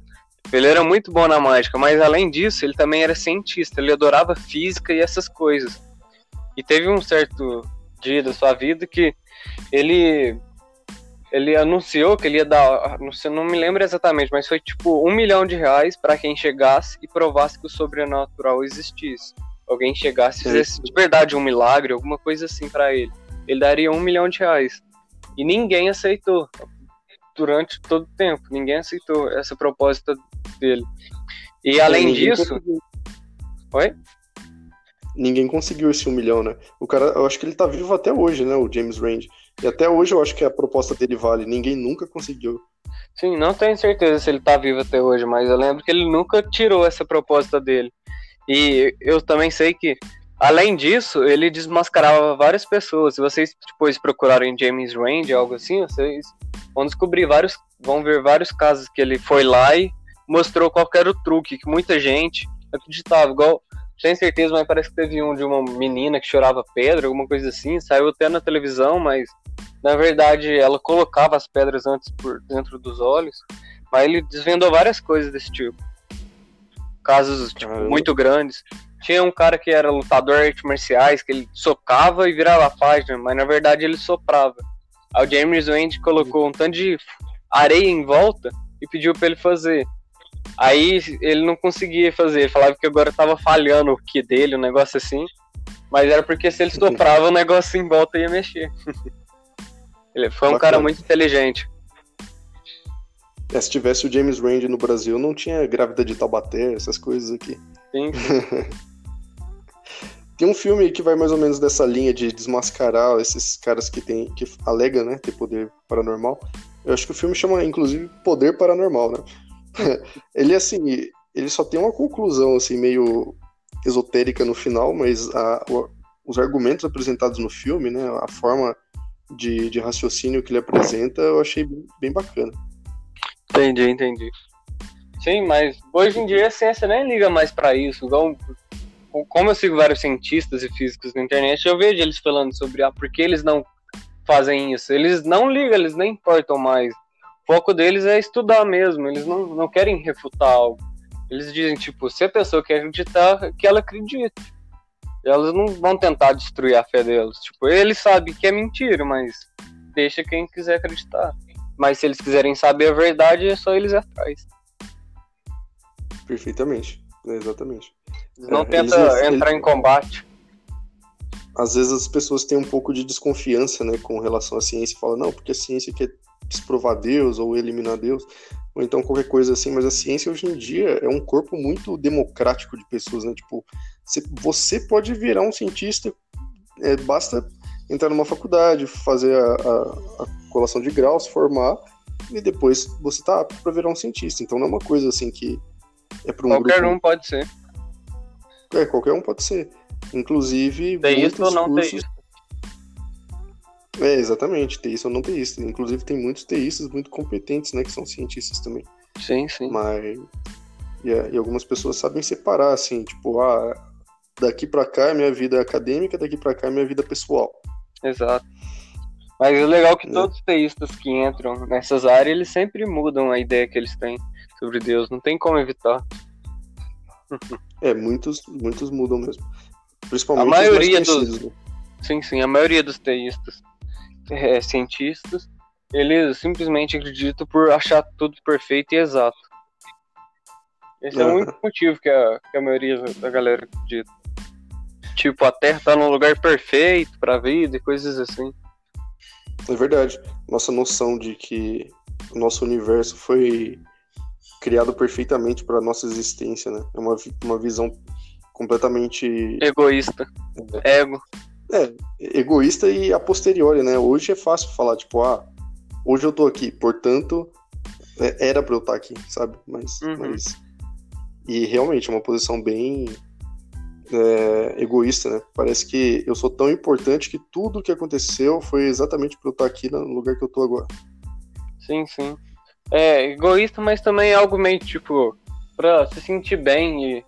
Ele era muito bom na mágica, mas além disso, ele também era cientista, ele adorava física e essas coisas. E teve um certo dia da sua vida que ele ele anunciou que ele ia dar, não sei, não me lembro exatamente, mas foi tipo um milhão de reais para quem chegasse e provasse que o sobrenatural existisse. Alguém chegasse e fizesse de verdade um milagre, alguma coisa assim para ele. Ele daria um milhão de reais. E ninguém aceitou durante todo o tempo. Ninguém aceitou essa proposta dele. E além disso. Conseguiu. Oi? Ninguém conseguiu esse um milhão, né? O cara, eu acho que ele tá vivo até hoje, né? O James Rand. E até hoje eu acho que a proposta dele vale. Ninguém nunca conseguiu. Sim, não tenho certeza se ele tá vivo até hoje, mas eu lembro que ele nunca tirou essa proposta dele. E eu também sei que, além disso, ele desmascarava várias pessoas. Se vocês depois procurarem James Rand, algo assim, vocês vão descobrir vários, vão ver vários casos que ele foi lá e mostrou qual era o truque, que muita gente acreditava, igual, sem certeza, mas parece que teve um de uma menina que chorava pedra, alguma coisa assim, saiu até na televisão, mas na verdade ela colocava as pedras antes por dentro dos olhos, mas ele desvendou várias coisas desse tipo. Casos, tipo, muito grandes. Tinha um cara que era lutador de artes marciais, que ele socava e virava a página, mas na verdade ele soprava. Aí o James Wendy colocou um tanto de areia em volta e pediu para ele fazer. Aí ele não conseguia fazer, ele falava que agora tava falhando o que dele, um negócio assim. Mas era porque se ele soprava o negócio em volta ia mexer. *laughs* ele foi um Bacana. cara muito inteligente. É, se tivesse o James Rand no Brasil, não tinha grávida de Taubaté, essas coisas aqui. Sim. *laughs* Tem um filme que vai mais ou menos dessa linha de desmascarar esses caras que tem que alega, né, ter poder paranormal. Eu acho que o filme chama inclusive Poder Paranormal, né? *laughs* ele assim, ele só tem uma conclusão assim meio esotérica no final, mas a, o, os argumentos apresentados no filme, né, a forma de, de raciocínio que ele apresenta, eu achei bem, bem bacana. Entendi, entendi. Sim, mas hoje em dia a ciência nem liga mais para isso. Igual como eu sigo vários cientistas e físicos na internet, eu vejo eles falando sobre ah, por que eles não fazem isso. Eles não ligam, eles nem importam mais. O foco deles é estudar mesmo, eles não, não querem refutar algo. Eles dizem, tipo, se a pessoa quer acreditar, que ela acredite. Elas não vão tentar destruir a fé delas. Tipo, eles sabem que é mentira, mas deixa quem quiser acreditar. Mas se eles quiserem saber a verdade, é só eles atrás. Perfeitamente, exatamente. Não é, tenta eles, entrar eles... em combate. Às vezes as pessoas têm um pouco de desconfiança, né, com relação à ciência, e falam, não, porque a ciência quer desprovar Deus ou eliminar Deus, ou então qualquer coisa assim, mas a ciência hoje em dia é um corpo muito democrático de pessoas, né, tipo, você pode virar um cientista, é, basta entrar numa faculdade, fazer a, a, a colação de grau, se formar, e depois você tá apto para virar um cientista, então não é uma coisa assim que é para um Qualquer grupo... um pode ser. É, qualquer um pode ser. Inclusive. Teísta ou não cursos... teísta? É, exatamente, teísta ou não teísta. Inclusive tem muitos teístas muito competentes, né, que são cientistas também. Sim, sim. Mas. Yeah, e algumas pessoas sabem separar, assim, tipo, ah, daqui para cá é minha vida acadêmica, daqui para cá é minha vida pessoal. Exato. Mas é legal que é. todos os teístas que entram nessas áreas, eles sempre mudam a ideia que eles têm sobre Deus, não tem como evitar. *laughs* É, muitos, muitos mudam mesmo. Principalmente a maioria dos. Né? Sim, sim, a maioria dos teístas, é, cientistas, eles simplesmente acreditam por achar tudo perfeito e exato. Esse uhum. é o único motivo que a, que a maioria da galera acredita. Tipo, a Terra tá num lugar perfeito pra vida e coisas assim. É verdade. Nossa noção de que o nosso universo foi criado perfeitamente para nossa existência, né? É uma, uma visão completamente egoísta, é. ego. É, egoísta e a posteriori, né? Hoje é fácil falar, tipo, ah, hoje eu tô aqui, portanto, é, era para eu estar aqui, sabe? Mas, uhum. mas e realmente é uma posição bem é, egoísta, né? Parece que eu sou tão importante que tudo que aconteceu foi exatamente para eu estar aqui no lugar que eu tô agora. Sim, sim. é egoísta, mas também é algo meio tipo pra se sentir bem e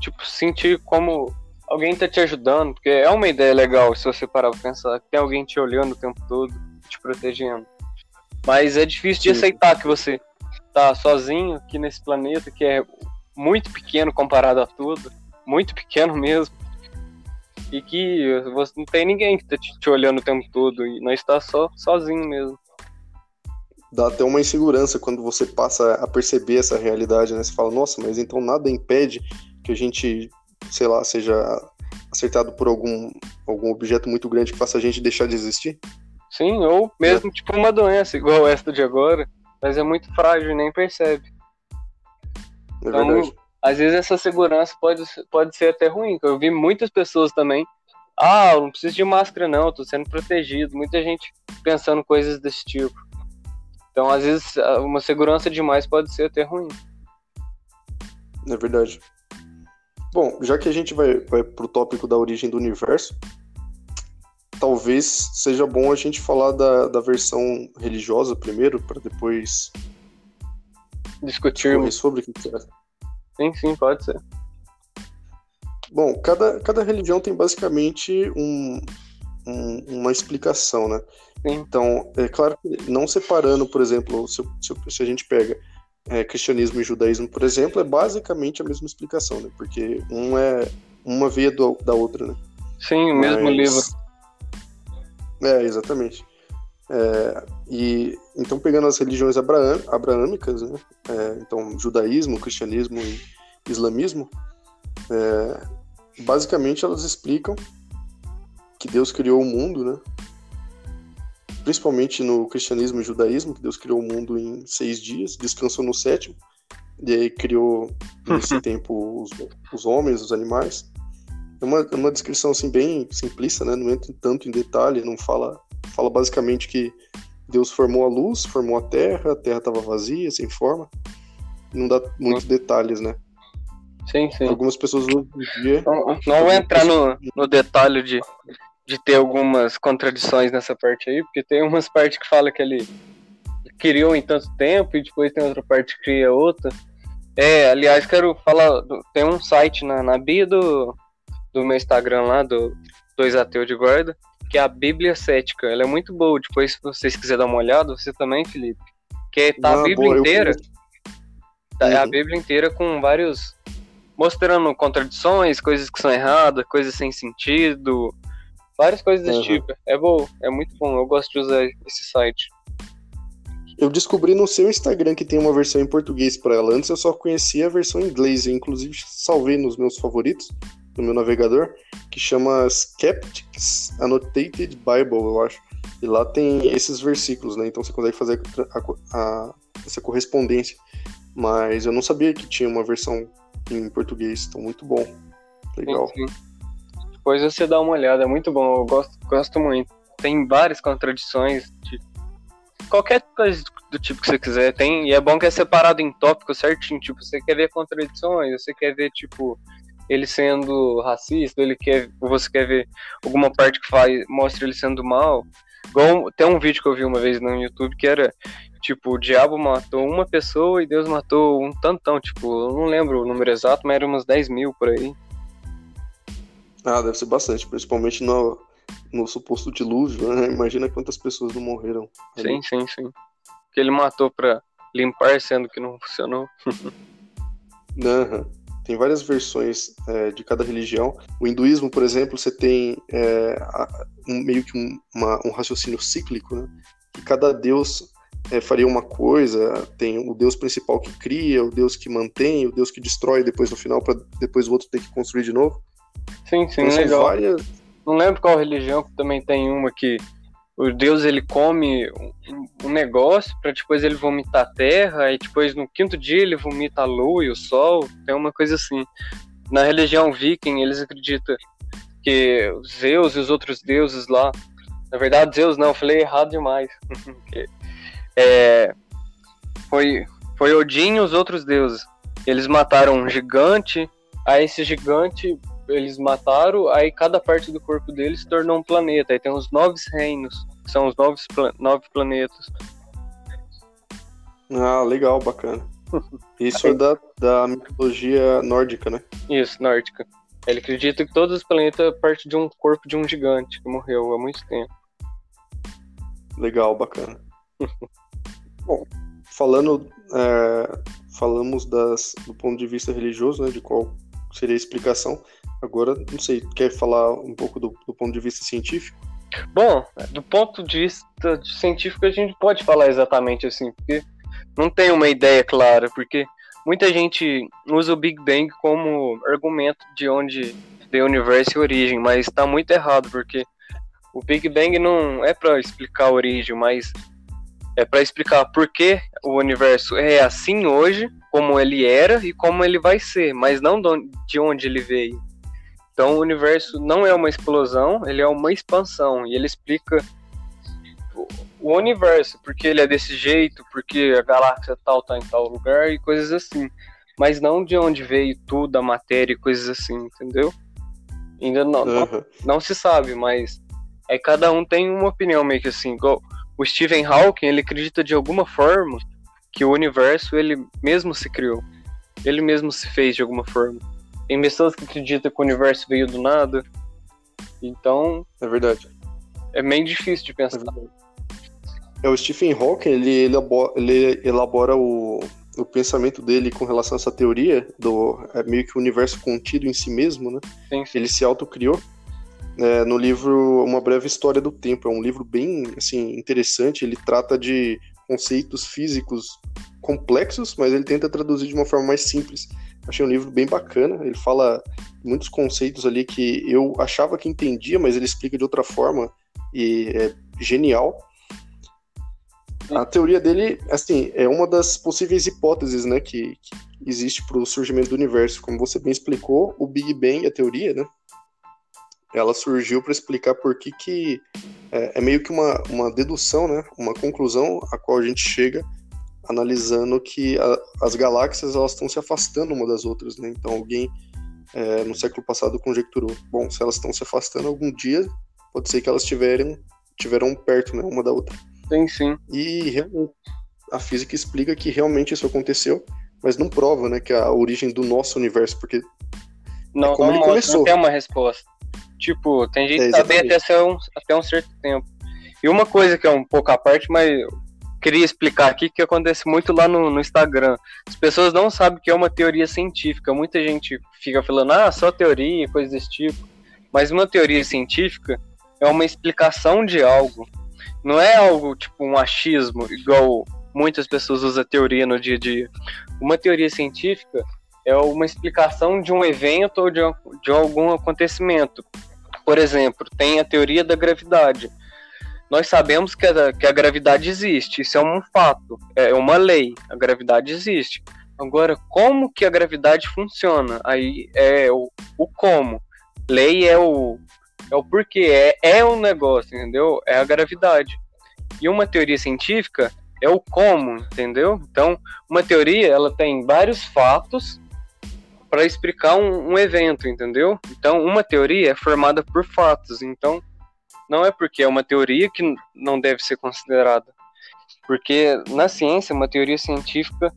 tipo sentir como alguém tá te ajudando, porque é uma ideia legal se você parar pra pensar que tem alguém te olhando o tempo todo, te protegendo. Mas é difícil de aceitar que você tá sozinho aqui nesse planeta que é muito pequeno comparado a tudo, muito pequeno *laughs* mesmo. E que você não tem ninguém que tá te, te olhando o tempo todo e não está só sozinho mesmo. Dá até uma insegurança quando você passa a perceber essa realidade, né? Você fala, nossa, mas então nada impede que a gente, sei lá, seja acertado por algum, algum objeto muito grande que faça a gente deixar de existir? Sim, ou mesmo é. tipo uma doença, igual esta de agora, mas é muito frágil e nem percebe. É então, verdade. às vezes essa segurança pode, pode ser até ruim. Eu vi muitas pessoas também. Ah, eu não preciso de máscara, não, tô sendo protegido. Muita gente pensando coisas desse tipo. Então, às vezes, uma segurança demais pode ser até ruim. É verdade. Bom, já que a gente vai, vai pro tópico da origem do universo, talvez seja bom a gente falar da, da versão religiosa primeiro, para depois discutirmos sobre o que é. Sim, sim, pode ser. Bom, cada, cada religião tem basicamente um, um, uma explicação, né? Sim. Então, é claro que não separando, por exemplo, se, se, se a gente pega é, cristianismo e judaísmo, por exemplo, é basicamente a mesma explicação, né? Porque um é uma veia do, da outra, né? Sim, o Mas... mesmo livro. É, exatamente. É, e então pegando as religiões abraam, abraâmicas, né? É, então judaísmo, cristianismo e islamismo, é, basicamente elas explicam que Deus criou o mundo, né? Principalmente no cristianismo e judaísmo, que Deus criou o mundo em seis dias, descansou no sétimo, e aí criou nesse *laughs* tempo os, os homens, os animais. É uma, é uma descrição assim bem simplista, né? Não entra tanto em detalhe, não fala fala basicamente que Deus formou a luz, formou a terra, a terra estava vazia, sem forma. Não dá muitos detalhes, né? Sim, sim. Algumas pessoas hoje em dia. Não, não vou entrar no, no detalhe de, de ter algumas contradições nessa parte aí, porque tem umas partes que fala que ele criou em tanto tempo e depois tem outra parte que cria outra. É, aliás, quero falar, tem um site na, na bio do, do meu Instagram lá, do Dois Ateu de Guarda, que é a Bíblia Cética. Ela é muito boa. Depois, se vocês quiserem dar uma olhada, você também, Felipe. Que tá ah, a Bíblia boa, inteira. Tá, É a uhum. Bíblia inteira com vários. mostrando contradições, coisas que são erradas, coisas sem sentido. Várias coisas desse uhum. tipo. É bom, é muito bom. Eu gosto de usar esse site. Eu descobri no seu Instagram que tem uma versão em português para ela. Antes eu só conhecia a versão em inglês. Eu, inclusive, salvei nos meus favoritos no meu navegador, que chama Skeptics Annotated Bible, eu acho. E lá tem esses versículos, né? Então você consegue fazer a, a, essa correspondência. Mas eu não sabia que tinha uma versão em português, então muito bom. Legal. Sim, sim. Depois você dá uma olhada, é muito bom, eu gosto, gosto muito. Tem várias contradições de qualquer coisa do tipo que você quiser. Tem, e é bom que é separado em tópicos certinho. Tipo, você quer ver contradições, você quer ver, tipo, ele sendo racista, ele quer, você quer ver alguma parte que faz, mostra ele sendo mal. Igual, tem um vídeo que eu vi uma vez no YouTube que era tipo, o diabo matou uma pessoa e Deus matou um tantão, tipo, eu não lembro o número exato, mas era uns 10 mil por aí. Ah, deve ser bastante, principalmente no, no suposto dilúvio, né? Imagina quantas pessoas não morreram. Sim, sim, sim. Que ele matou pra limpar, sendo que não funcionou. *laughs* Aham. Tem várias versões é, de cada religião. O hinduísmo, por exemplo, você tem é, um, meio que um, uma, um, raciocínio cíclico, né? Que cada deus é, faria uma coisa. Tem o deus principal que cria, o deus que mantém, o deus que destrói depois no final, para depois o outro ter que construir de novo. Sim, sim, então, legal. Várias... Não lembro qual religião que também tem uma que o Deus ele come um, negócio para depois ele vomitar a terra e depois no quinto dia ele vomita a lua e o sol, tem uma coisa assim. Na religião viking eles acreditam que Zeus e os outros deuses lá, na verdade Zeus não, eu falei errado demais. *laughs* é, foi foi Odin e os outros deuses. Eles mataram um gigante, aí esse gigante eles mataram, aí cada parte do corpo deles se tornou um planeta. Aí tem os nove reinos, que são os nove, nove planetas. Ah, legal, bacana. Isso é da, da mitologia nórdica, né? Isso, nórdica. Ele acredita que todos os planetas partem de um corpo de um gigante que morreu há muito tempo. Legal, bacana. *laughs* Bom, falando, é, falamos das, do ponto de vista religioso, né, de qual seria a explicação. Agora, não sei, quer falar um pouco do, do ponto de vista científico? Bom, do ponto de vista científico a gente pode falar exatamente assim, porque não tem uma ideia clara, porque muita gente usa o Big Bang como argumento de onde o universo e origem, mas está muito errado, porque o Big Bang não é para explicar a origem, mas é para explicar por que o universo é assim hoje, como ele era e como ele vai ser, mas não de onde ele veio. Então o universo não é uma explosão, ele é uma expansão e ele explica o universo, porque ele é desse jeito, porque a galáxia tal tá em tal lugar e coisas assim. Mas não de onde veio tudo, a matéria e coisas assim, entendeu? Ainda não, uhum. não, não, se sabe, mas aí cada um tem uma opinião meio que assim. Igual o Stephen Hawking, ele acredita de alguma forma que o universo ele mesmo se criou. Ele mesmo se fez de alguma forma. Tem pessoas que acreditam que o universo veio do nada. Então. É verdade. É meio difícil de pensar. É, o Stephen Hawking, ele elabora, ele elabora o, o pensamento dele com relação a essa teoria do é meio que o universo contido em si mesmo, né? Sim, sim. Ele se autocriou é, no livro Uma Breve História do Tempo. É um livro bem assim interessante. Ele trata de conceitos físicos complexos, mas ele tenta traduzir de uma forma mais simples. Achei um livro bem bacana. Ele fala muitos conceitos ali que eu achava que entendia, mas ele explica de outra forma e é genial. A teoria dele, assim, é uma das possíveis hipóteses, né, que, que existe para o surgimento do universo. Como você bem explicou, o Big Bang, a teoria, né, ela surgiu para explicar por que, que é, é, meio que uma, uma dedução, né, uma conclusão a qual a gente chega analisando que a, as galáxias elas estão se afastando uma das outras, né? Então alguém é, no século passado conjecturou, bom, se elas estão se afastando algum dia, pode ser que elas tiverem tiveram perto, né, uma da outra. Sim, sim. E realmente a física explica que realmente isso aconteceu, mas não prova, né, que a origem do nosso universo, porque não, é como não, ele começou. não tem uma resposta. Tipo, tem gente é, que saber até um, até um certo tempo. E uma coisa que é um pouco à parte, mas queria explicar aqui que acontece muito lá no, no Instagram. As pessoas não sabem que é uma teoria científica. Muita gente fica falando, ah, só teoria, coisas desse tipo. Mas uma teoria científica é uma explicação de algo. Não é algo tipo um achismo, igual muitas pessoas usam teoria no dia a dia. Uma teoria científica é uma explicação de um evento ou de, de algum acontecimento. Por exemplo, tem a teoria da gravidade nós sabemos que a, que a gravidade existe, isso é um fato, é uma lei, a gravidade existe. Agora, como que a gravidade funciona? Aí é o, o como. Lei é o, é o porquê, é, é um negócio, entendeu? É a gravidade. E uma teoria científica é o como, entendeu? Então, uma teoria, ela tem vários fatos para explicar um, um evento, entendeu? Então, uma teoria é formada por fatos. Então, não é porque é uma teoria que não deve ser considerada. Porque na ciência, uma teoria científica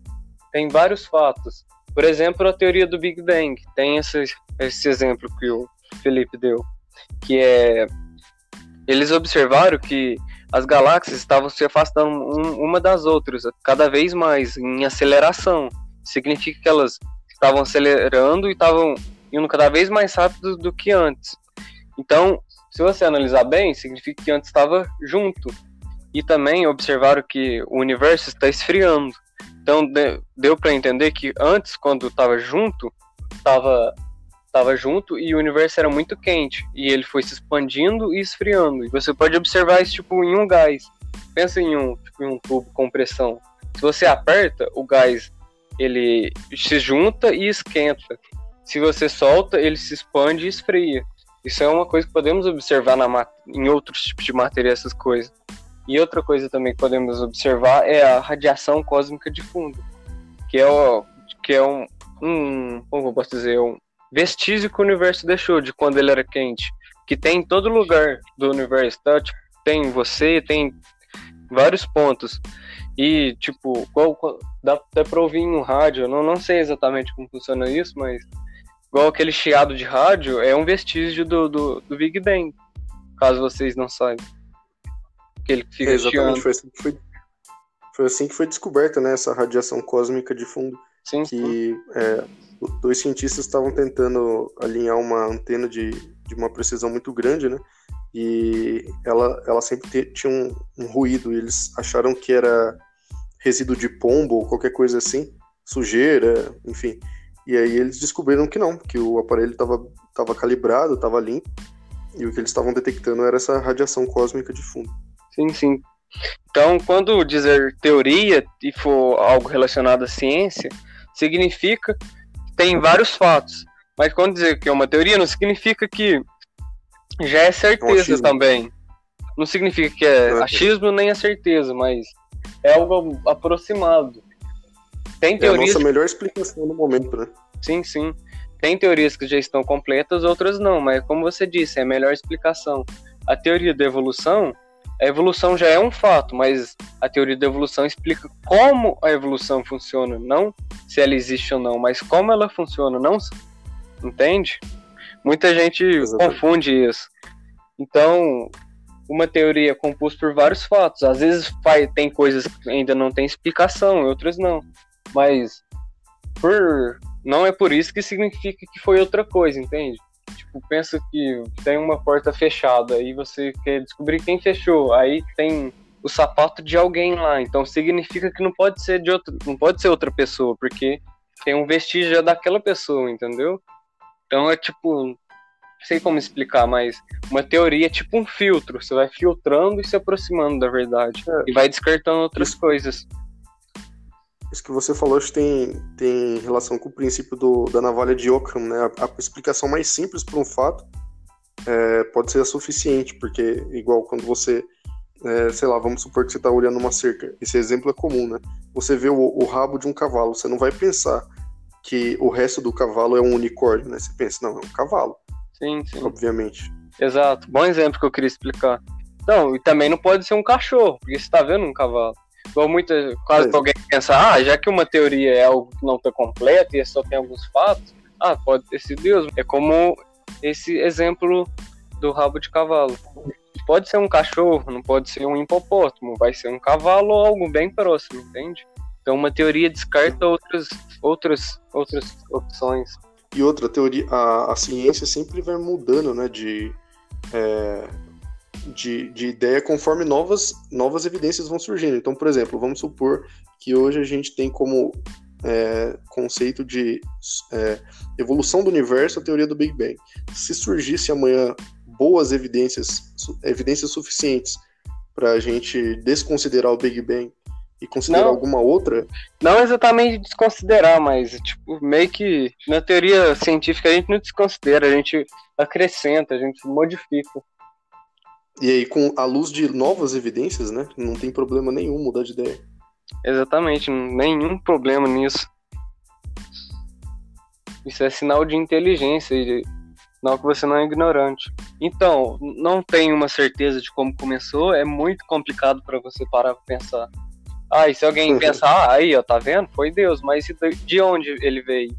tem vários fatos. Por exemplo, a teoria do Big Bang. Tem esse, esse exemplo que o Felipe deu. Que é. Eles observaram que as galáxias estavam se afastando uma das outras, cada vez mais, em aceleração. Significa que elas estavam acelerando e estavam indo cada vez mais rápido do que antes. Então, se você analisar bem, significa que antes estava junto. E também observaram que o universo está esfriando. Então de, deu para entender que antes, quando estava junto, estava tava junto e o universo era muito quente. E ele foi se expandindo e esfriando. E você pode observar isso tipo em um gás. Pensa em um, tipo, em um tubo com pressão. Se você aperta, o gás ele se junta e esquenta. Se você solta, ele se expande e esfria. Isso é uma coisa que podemos observar na, em outros tipos de matéria, essas coisas. E outra coisa também que podemos observar é a radiação cósmica de fundo, que é, o, que é um, um, como eu posso dizer, um vestígio que o universo deixou de quando ele era quente, que tem em todo lugar do universo, tá? Tipo, tem você, tem vários pontos. E, tipo, qual, qual, dá até pra ouvir no rádio, eu não, não sei exatamente como funciona isso, mas igual aquele chiado de rádio é um vestígio do, do, do Big Bang, caso vocês não saibam. Que ele fica é, exatamente, foi assim que foi, foi assim que foi descoberta, né, essa radiação cósmica de fundo. Sim, que sim. É, dois cientistas estavam tentando alinhar uma antena de, de uma precisão muito grande, né? E ela, ela sempre te, tinha um, um ruído. E eles acharam que era resíduo de pombo ou qualquer coisa assim, sujeira, enfim. E aí eles descobriram que não, que o aparelho estava tava calibrado, estava limpo, e o que eles estavam detectando era essa radiação cósmica de fundo. Sim, sim. Então, quando dizer teoria e for algo relacionado à ciência, significa que tem vários fatos. Mas quando dizer que é uma teoria, não significa que já é certeza Um também. Não significa que é Ah, achismo nem é certeza, mas é algo aproximado. Tem É a teorias nossa melhor explicação no momento, né? Sim, sim. Tem teorias que já estão completas, outras não, mas como você disse, é a melhor explicação. A teoria da evolução, a evolução já é um fato, mas a teoria da evolução explica como a evolução funciona, não se ela existe ou não, mas como ela funciona, não entende? Muita gente Exatamente. confunde isso. Então, uma teoria é composta por vários fatos. Às vezes faz, tem coisas que ainda não tem explicação, outras não. Mas por não é por isso que significa que foi outra coisa, entende? Tipo, pensa que tem uma porta fechada e você quer descobrir quem fechou, aí tem o sapato de alguém lá, então significa que não pode ser de outro, não pode ser outra pessoa, porque tem um vestígio daquela pessoa, entendeu? Então é tipo, não sei como explicar, mas uma teoria é tipo um filtro, você vai filtrando e se aproximando da verdade É. e vai descartando outras coisas. Isso que você falou acho que tem, tem relação com o princípio do, da navalha de Ockham, né? A, a explicação mais simples para um fato é, pode ser a suficiente, porque igual quando você, é, sei lá, vamos supor que você está olhando uma cerca, esse exemplo é comum, né? Você vê o, o rabo de um cavalo, você não vai pensar que o resto do cavalo é um unicórnio, né? Você pensa, não, é um cavalo, Sim, sim. obviamente. Exato, bom exemplo que eu queria explicar. Não, e também não pode ser um cachorro, porque você tá vendo um cavalo. Igual muita, quase É. que alguém pensa, ah, já que uma teoria é algo que não está completo e só tem alguns fatos, ah, pode ter sido Deus. É como esse exemplo do rabo de cavalo. Pode ser um cachorro, não pode ser um hipopótamo, vai ser um cavalo ou algo bem próximo, entende? Então uma teoria descarta outras, outras, outras opções. E outra teoria, a, a ciência sempre vai mudando, né, de, é, de, de ideia conforme novas, novas evidências vão surgindo. Então, por exemplo, vamos supor que hoje a gente tem como é, conceito de é, evolução do universo a teoria do Big Bang. Se surgisse amanhã boas evidências, evidências suficientes para a gente desconsiderar o Big Bang e considerar Não. alguma outra, Não exatamente desconsiderar, mas tipo, meio que na teoria científica a gente não desconsidera, a gente acrescenta, a gente modifica. E aí com a luz de novas evidências, né, não tem problema nenhum mudar de ideia. Exatamente, nenhum problema nisso. Isso é sinal de inteligência e sinal que você não é ignorante. Então, não tenho uma certeza de como começou, é muito complicado para você parar pra pensar. Ah, e se alguém Uhum. pensar, ah, aí, ó, tá vendo? Foi Deus, mas de- de onde ele veio?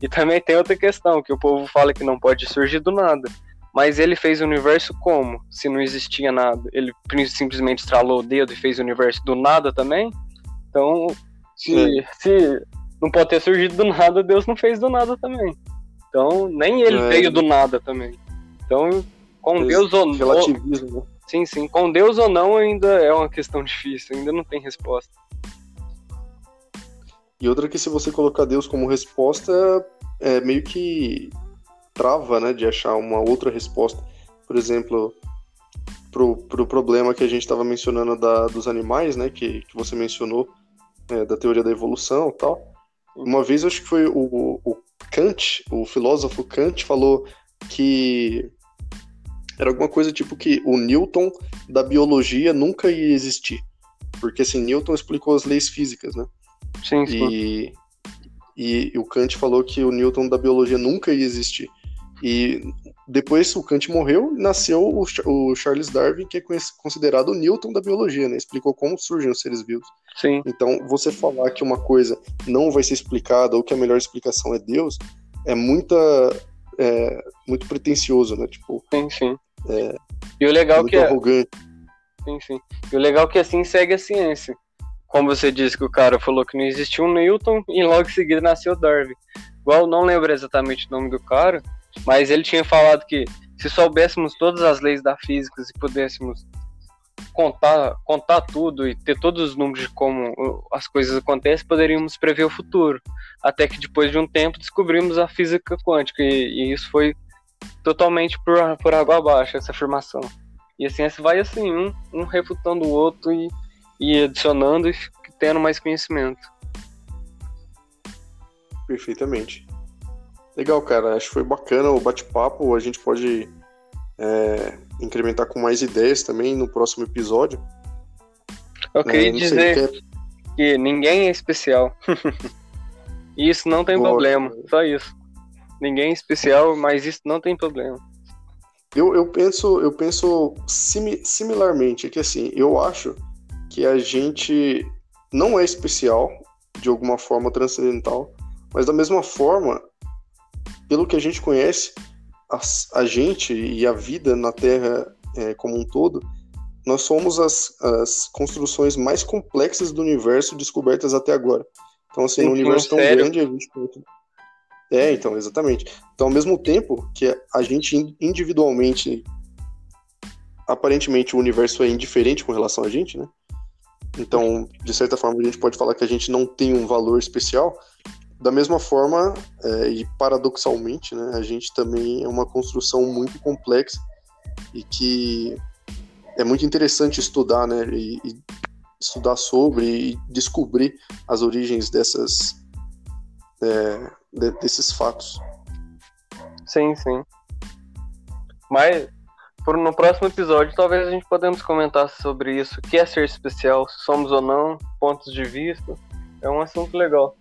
E também tem outra questão, que o povo fala que não pode surgir do nada. Mas ele fez o universo como? Se não existia nada. Ele simplesmente estralou o dedo e fez o universo do nada também? Então, se, se não pode ter surgido do nada, Deus não fez do nada também. Então, nem ele É. veio do nada também. Então, com Eles- Deus ou não. Relativismo? Sim, sim. Com Deus ou não ainda é uma questão *laughs* difícil, ainda não tem resposta. E outra que se você colocar Deus como resposta, é meio que trava, né, de achar uma outra resposta. Por exemplo, pro, pro problema que a gente estava mencionando da, dos animais, né, que, que você mencionou, é, da teoria da evolução e tal. Uma vez, acho que foi o, o Kant, o filósofo Kant, falou que era alguma coisa tipo que o Newton da biologia nunca ia existir. Porque, assim, Newton explicou as leis físicas, né? Sim, sim. E, e, e o Kant falou que o Newton da biologia nunca ia existir. E depois o Kant morreu e nasceu o, o, Charles Darwin, que é considerado o Newton da biologia, né? Explicou como surgem os seres vivos. Sim. Então, você falar que uma coisa não vai ser explicada ou que a melhor explicação é Deus é muita é, muito pretencioso, né? Tipo, sim, sim. É, e o legal muito que é... arrogante. Sim, sim. E o legal é que assim segue a ciência. Como você disse que o cara falou que não existia um Newton e logo em seguida nasceu Darwin. Igual, não lembro exatamente o nome do cara, mas ele tinha falado que se soubéssemos todas as leis da física e pudéssemos contar, contar tudo e ter todos os números de como as coisas acontecem, poderíamos prever o futuro. Até que depois de um tempo descobrimos a física quântica e, e isso foi totalmente por, por água abaixo, essa afirmação. E assim, esse vai assim, um, um refutando o outro e, e adicionando e tendo mais conhecimento. Perfeitamente. Legal, cara. Acho que foi bacana o bate-papo. A gente pode é, incrementar com mais ideias também no próximo episódio. Eu queria é, dizer sei, quer... que ninguém é especial. *laughs* isso não tem problema. Só isso. Ninguém é especial, mas isso não tem problema. Eu, eu penso, eu penso simi, similarmente, que assim, eu acho que a gente não é especial de alguma forma transcendental, mas da mesma forma, pelo que a gente conhece, a, a gente e a vida na Terra é, como um todo, nós somos as, as construções mais complexas do universo descobertas até agora. Então, assim, um universo tão sério? grande, a gente é, então, exatamente. Então, ao mesmo tempo que a gente individualmente, aparentemente o universo é indiferente com relação a gente, né? Então, de certa forma, a gente pode falar que a gente não tem um valor especial. Da mesma forma, é, e paradoxalmente, né, a gente também é uma construção muito complexa e que é muito interessante estudar, né, e, e estudar sobre e descobrir as origens dessas é, de, desses fatos. Sim, sim. Mas por, no próximo episódio talvez a gente podemos comentar sobre isso, o que é ser especial, somos ou não, pontos de vista. É um assunto legal.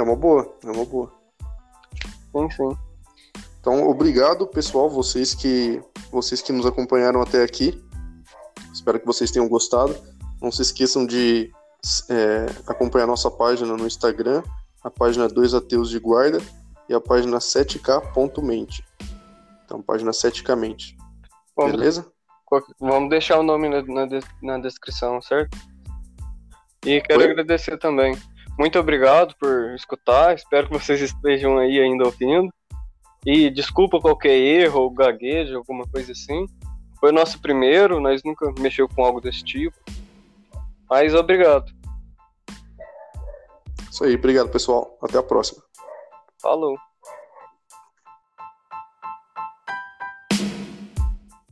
É uma boa, é uma boa. Sim, sim. Então, obrigado, pessoal, vocês que vocês que nos acompanharam até aqui. Espero que vocês tenham gostado. Não se esqueçam de é, acompanhar nossa página no Instagram, a página 2 Ateus de Guarda e a página 7k.mente. Então, página 7kmente. Beleza? Vamos deixar o nome na, na, na descrição, certo? E quero Oi? agradecer também. Muito obrigado por escutar. Espero que vocês estejam aí ainda ouvindo. E desculpa qualquer erro ou gaguejo, alguma coisa assim. Foi o nosso primeiro, nós nunca mexeu com algo desse tipo. Mas obrigado. Isso aí, obrigado pessoal. Até a próxima. Falou.